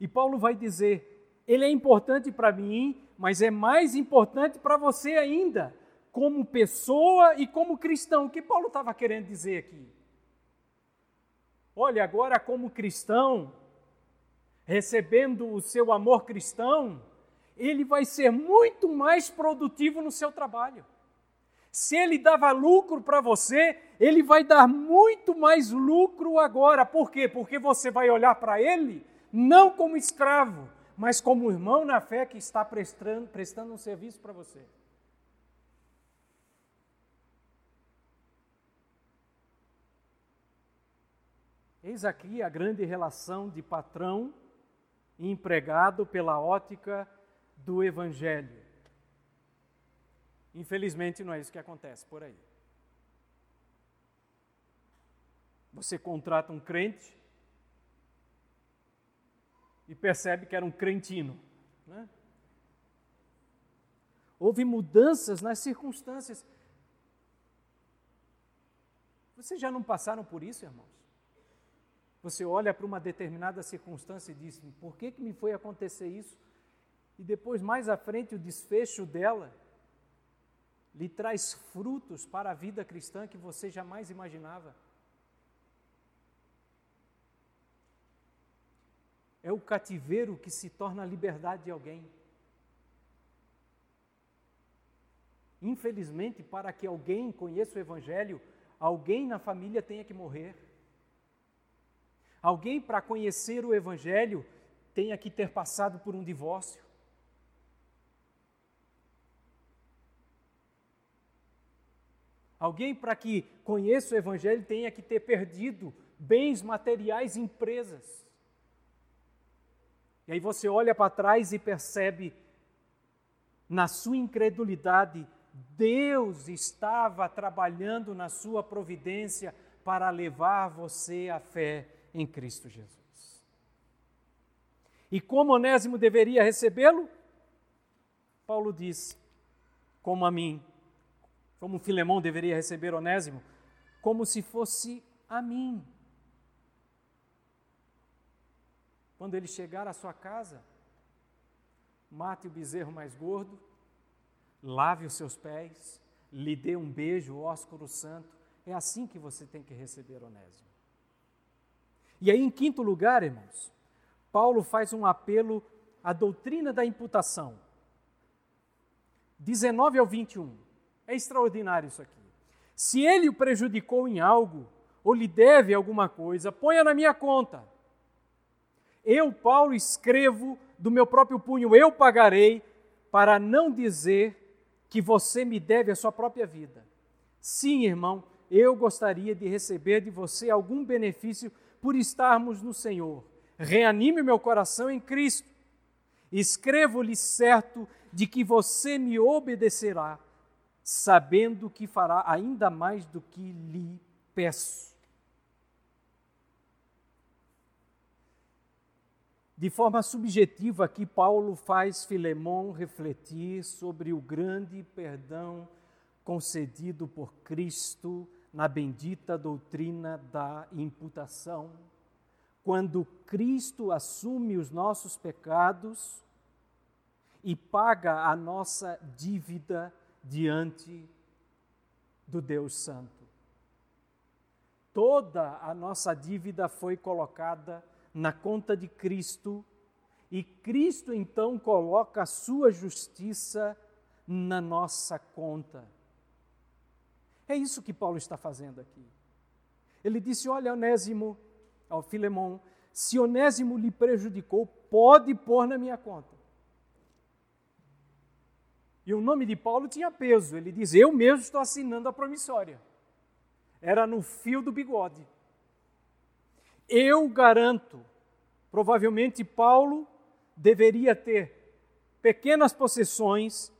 E Paulo vai dizer: ele é importante para mim, mas é mais importante para você ainda, como pessoa e como cristão. O que Paulo estava querendo dizer aqui? Olha, agora, como cristão, recebendo o seu amor cristão, ele vai ser muito mais produtivo no seu trabalho. Se ele dava lucro para você, ele vai dar muito mais lucro agora. Por quê? Porque você vai olhar para ele não como escravo, mas como irmão na fé que está prestando, prestando um serviço para você. Eis aqui a grande relação de patrão e empregado pela ótica do Evangelho. Infelizmente, não é isso que acontece por aí. Você contrata um crente e percebe que era um crentino. Né? Houve mudanças nas circunstâncias. Vocês já não passaram por isso, irmãos? Você olha para uma determinada circunstância e diz: por que, que me foi acontecer isso? E depois, mais à frente, o desfecho dela lhe traz frutos para a vida cristã que você jamais imaginava. É o cativeiro que se torna a liberdade de alguém. Infelizmente, para que alguém conheça o Evangelho, alguém na família tenha que morrer. Alguém, para conhecer o Evangelho, tenha que ter passado por um divórcio. Alguém, para que conheça o Evangelho, tenha que ter perdido bens materiais, empresas. E aí você olha para trás e percebe, na sua incredulidade, Deus estava trabalhando na sua providência para levar você à fé em Cristo Jesus. E como Onésimo deveria recebê-lo? Paulo diz: como a mim, como Filemão deveria receber Onésimo, como se fosse a mim. Quando ele chegar à sua casa, mate o bezerro mais gordo, lave os seus pés, lhe dê um beijo, ósculo santo. É assim que você tem que receber Onésimo. E aí, em quinto lugar, irmãos, Paulo faz um apelo à doutrina da imputação. 19 ao 21. É extraordinário isso aqui. Se ele o prejudicou em algo, ou lhe deve alguma coisa, ponha na minha conta. Eu, Paulo, escrevo do meu próprio punho, eu pagarei, para não dizer que você me deve a sua própria vida. Sim, irmão, eu gostaria de receber de você algum benefício por estarmos no Senhor. Reanime meu coração em Cristo. Escrevo-lhe certo de que você me obedecerá sabendo que fará ainda mais do que lhe peço. De forma subjetiva, aqui Paulo faz Filemão refletir sobre o grande perdão concedido por Cristo na bendita doutrina da imputação. Quando Cristo assume os nossos pecados e paga a nossa dívida diante do Deus Santo. Toda a nossa dívida foi colocada na conta de Cristo e Cristo então coloca a sua justiça na nossa conta. É isso que Paulo está fazendo aqui. Ele disse: Olha, Onésimo, ao Filemão, se Onésimo lhe prejudicou, pode pôr na minha conta. E o nome de Paulo tinha peso. Ele diz: Eu mesmo estou assinando a promissória. Era no fio do bigode. Eu garanto. Provavelmente Paulo deveria ter pequenas possessões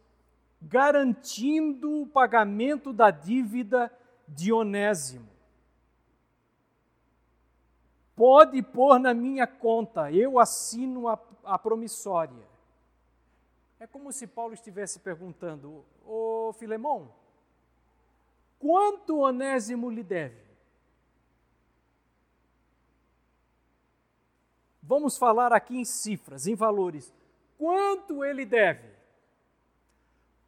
garantindo o pagamento da dívida de Onésimo. Pode pôr na minha conta, eu assino a, a promissória. É como se Paulo estivesse perguntando: Ô Filemão, quanto Onésimo lhe deve? Vamos falar aqui em cifras, em valores. Quanto ele deve?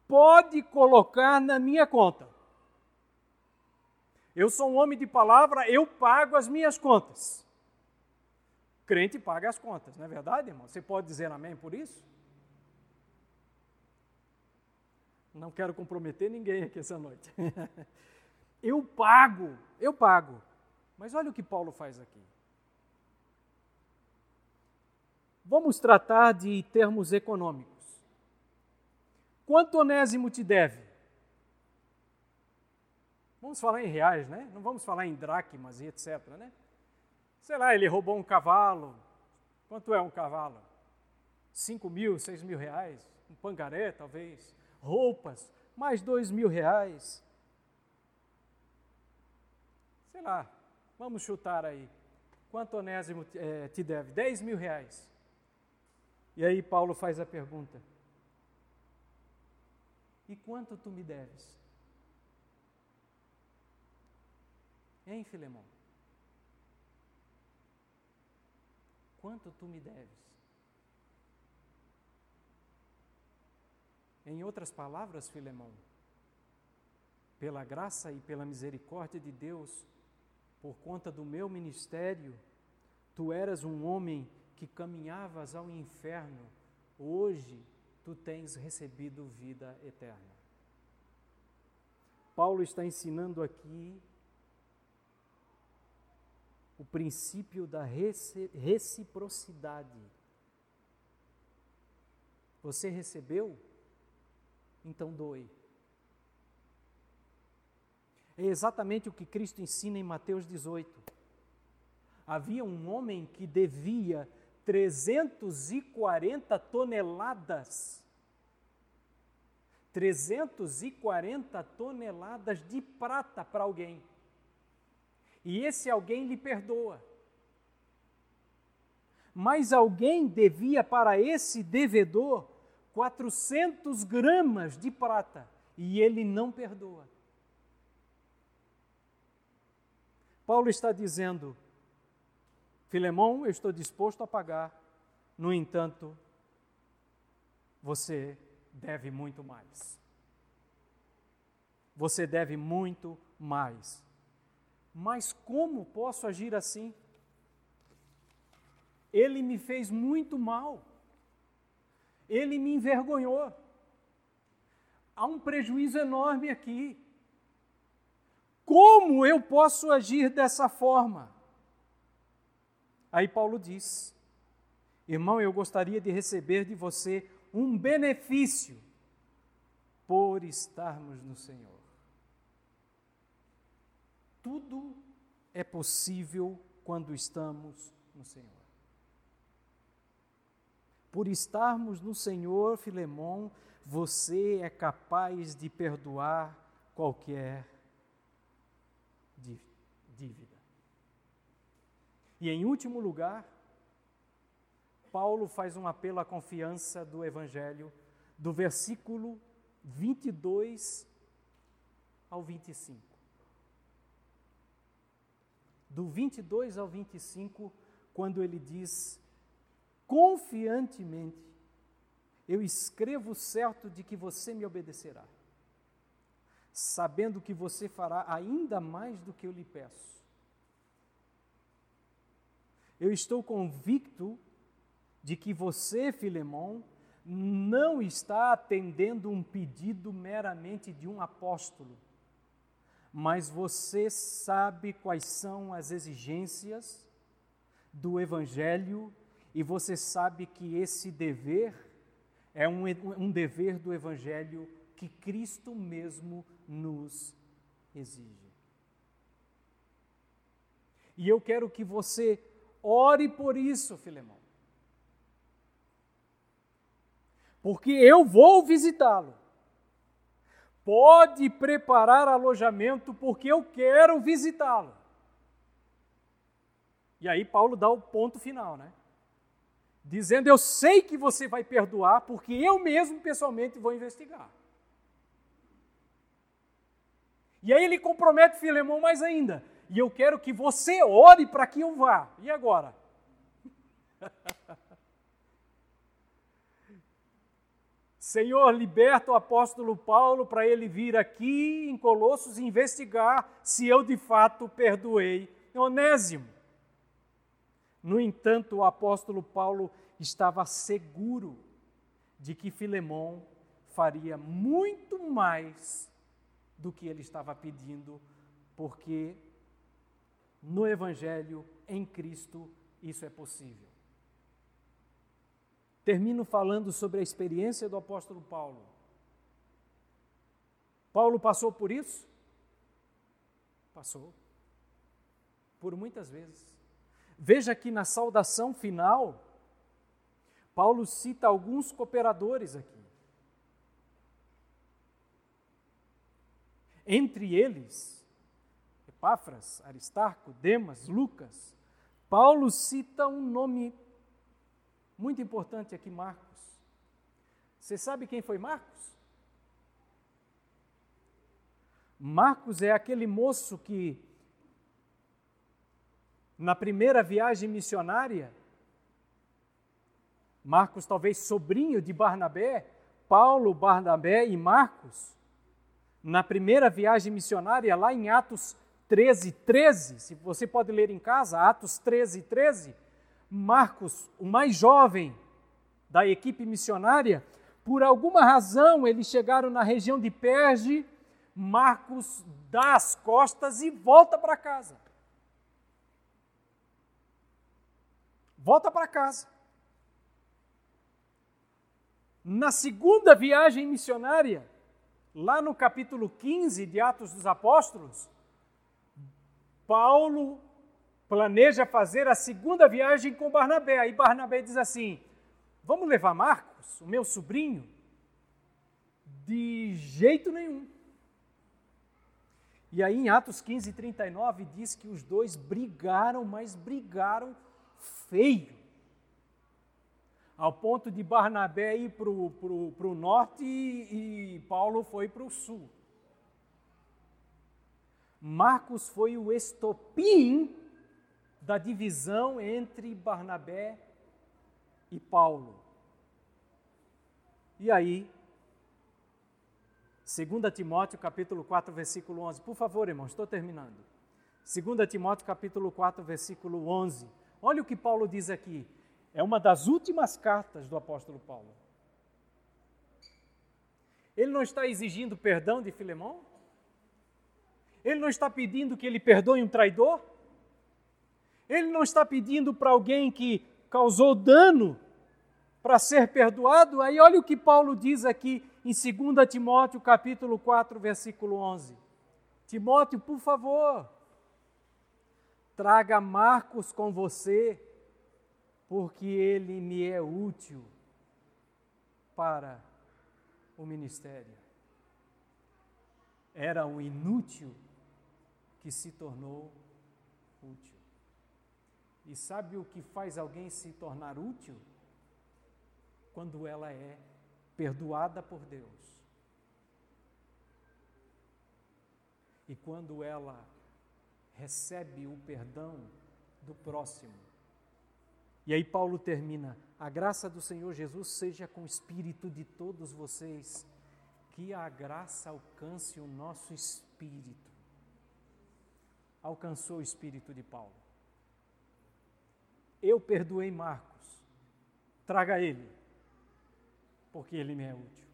Pode colocar na minha conta. Eu sou um homem de palavra, eu pago as minhas contas. Crente paga as contas, não é verdade, irmão? Você pode dizer amém por isso? Não quero comprometer ninguém aqui essa noite. [laughs] eu pago, eu pago. Mas olha o que Paulo faz aqui. Vamos tratar de termos econômicos. Quanto Onésimo te deve? Vamos falar em reais, né? Não vamos falar em dracmas e etc, né? Sei lá, ele roubou um cavalo. Quanto é um cavalo? Cinco mil, seis mil reais? Um pangaré, talvez? roupas, mais dois mil reais. Sei lá, vamos chutar aí. Quanto Onésimo é, te deve? Dez mil reais. E aí Paulo faz a pergunta: E quanto tu me deves? Hein, Filemão? Quanto tu me deves? Em outras palavras, Filemão, pela graça e pela misericórdia de Deus, por conta do meu ministério, tu eras um homem que caminhavas ao inferno, hoje tu tens recebido vida eterna. Paulo está ensinando aqui o princípio da reciprocidade. Você recebeu? então doe. É exatamente o que Cristo ensina em Mateus 18. Havia um homem que devia 340 toneladas. 340 toneladas de prata para alguém. E esse alguém lhe perdoa. Mas alguém devia para esse devedor 400 gramas de prata e ele não perdoa. Paulo está dizendo: Filemão, eu estou disposto a pagar, no entanto, você deve muito mais. Você deve muito mais. Mas como posso agir assim? Ele me fez muito mal ele me envergonhou. Há um prejuízo enorme aqui. Como eu posso agir dessa forma? Aí Paulo diz: Irmão, eu gostaria de receber de você um benefício por estarmos no Senhor. Tudo é possível quando estamos no Senhor. Por estarmos no Senhor, Filemão, você é capaz de perdoar qualquer dívida. E em último lugar, Paulo faz um apelo à confiança do Evangelho, do versículo 22 ao 25. Do 22 ao 25, quando ele diz: confiantemente, eu escrevo certo de que você me obedecerá, sabendo que você fará ainda mais do que eu lhe peço. Eu estou convicto de que você, Filemão, não está atendendo um pedido meramente de um apóstolo, mas você sabe quais são as exigências do Evangelho e você sabe que esse dever é um, um dever do Evangelho que Cristo mesmo nos exige. E eu quero que você ore por isso, Filemão. Porque eu vou visitá-lo. Pode preparar alojamento, porque eu quero visitá-lo. E aí Paulo dá o ponto final, né? Dizendo: Eu sei que você vai perdoar, porque eu mesmo pessoalmente vou investigar. E aí ele compromete Filemão mais ainda. E eu quero que você ore para que eu vá. E agora? [laughs] Senhor, liberta o apóstolo Paulo para ele vir aqui em Colossos investigar se eu de fato perdoei Onésimo. No entanto, o apóstolo Paulo estava seguro de que Filemão faria muito mais do que ele estava pedindo, porque no Evangelho, em Cristo, isso é possível. Termino falando sobre a experiência do apóstolo Paulo. Paulo passou por isso? Passou. Por muitas vezes. Veja que na saudação final, Paulo cita alguns cooperadores aqui. Entre eles, Epáfras, Aristarco, Demas, Lucas, Paulo cita um nome muito importante aqui, Marcos. Você sabe quem foi Marcos? Marcos é aquele moço que na primeira viagem missionária, Marcos, talvez sobrinho de Barnabé, Paulo, Barnabé e Marcos, na primeira viagem missionária, lá em Atos 13, 13, se você pode ler em casa, Atos 13, 13, Marcos, o mais jovem da equipe missionária, por alguma razão eles chegaram na região de Perge, Marcos dá as costas e volta para casa. volta para casa. Na segunda viagem missionária, lá no capítulo 15 de Atos dos Apóstolos, Paulo planeja fazer a segunda viagem com Barnabé. Aí Barnabé diz assim: Vamos levar Marcos, o meu sobrinho? De jeito nenhum. E aí em Atos 15, 39 diz que os dois brigaram, mas brigaram feio, ao ponto de Barnabé ir para o norte e, e Paulo foi para o sul. Marcos foi o estopim da divisão entre Barnabé e Paulo. E aí, 2 Timóteo capítulo 4, versículo 11. Por favor, irmão, estou terminando. 2 Timóteo capítulo 4, versículo 11. Olha o que Paulo diz aqui. É uma das últimas cartas do apóstolo Paulo. Ele não está exigindo perdão de Filemão? Ele não está pedindo que ele perdoe um traidor? Ele não está pedindo para alguém que causou dano para ser perdoado? Aí olha o que Paulo diz aqui em 2 Timóteo, capítulo 4, versículo 11. Timóteo, por favor, Traga Marcos com você, porque ele me é útil para o ministério. Era um inútil que se tornou útil. E sabe o que faz alguém se tornar útil? Quando ela é perdoada por Deus. E quando ela recebe o perdão do próximo. E aí Paulo termina: A graça do Senhor Jesus seja com o espírito de todos vocês, que a graça alcance o nosso espírito. Alcançou o espírito de Paulo. Eu perdoei Marcos, traga ele, porque ele me é útil.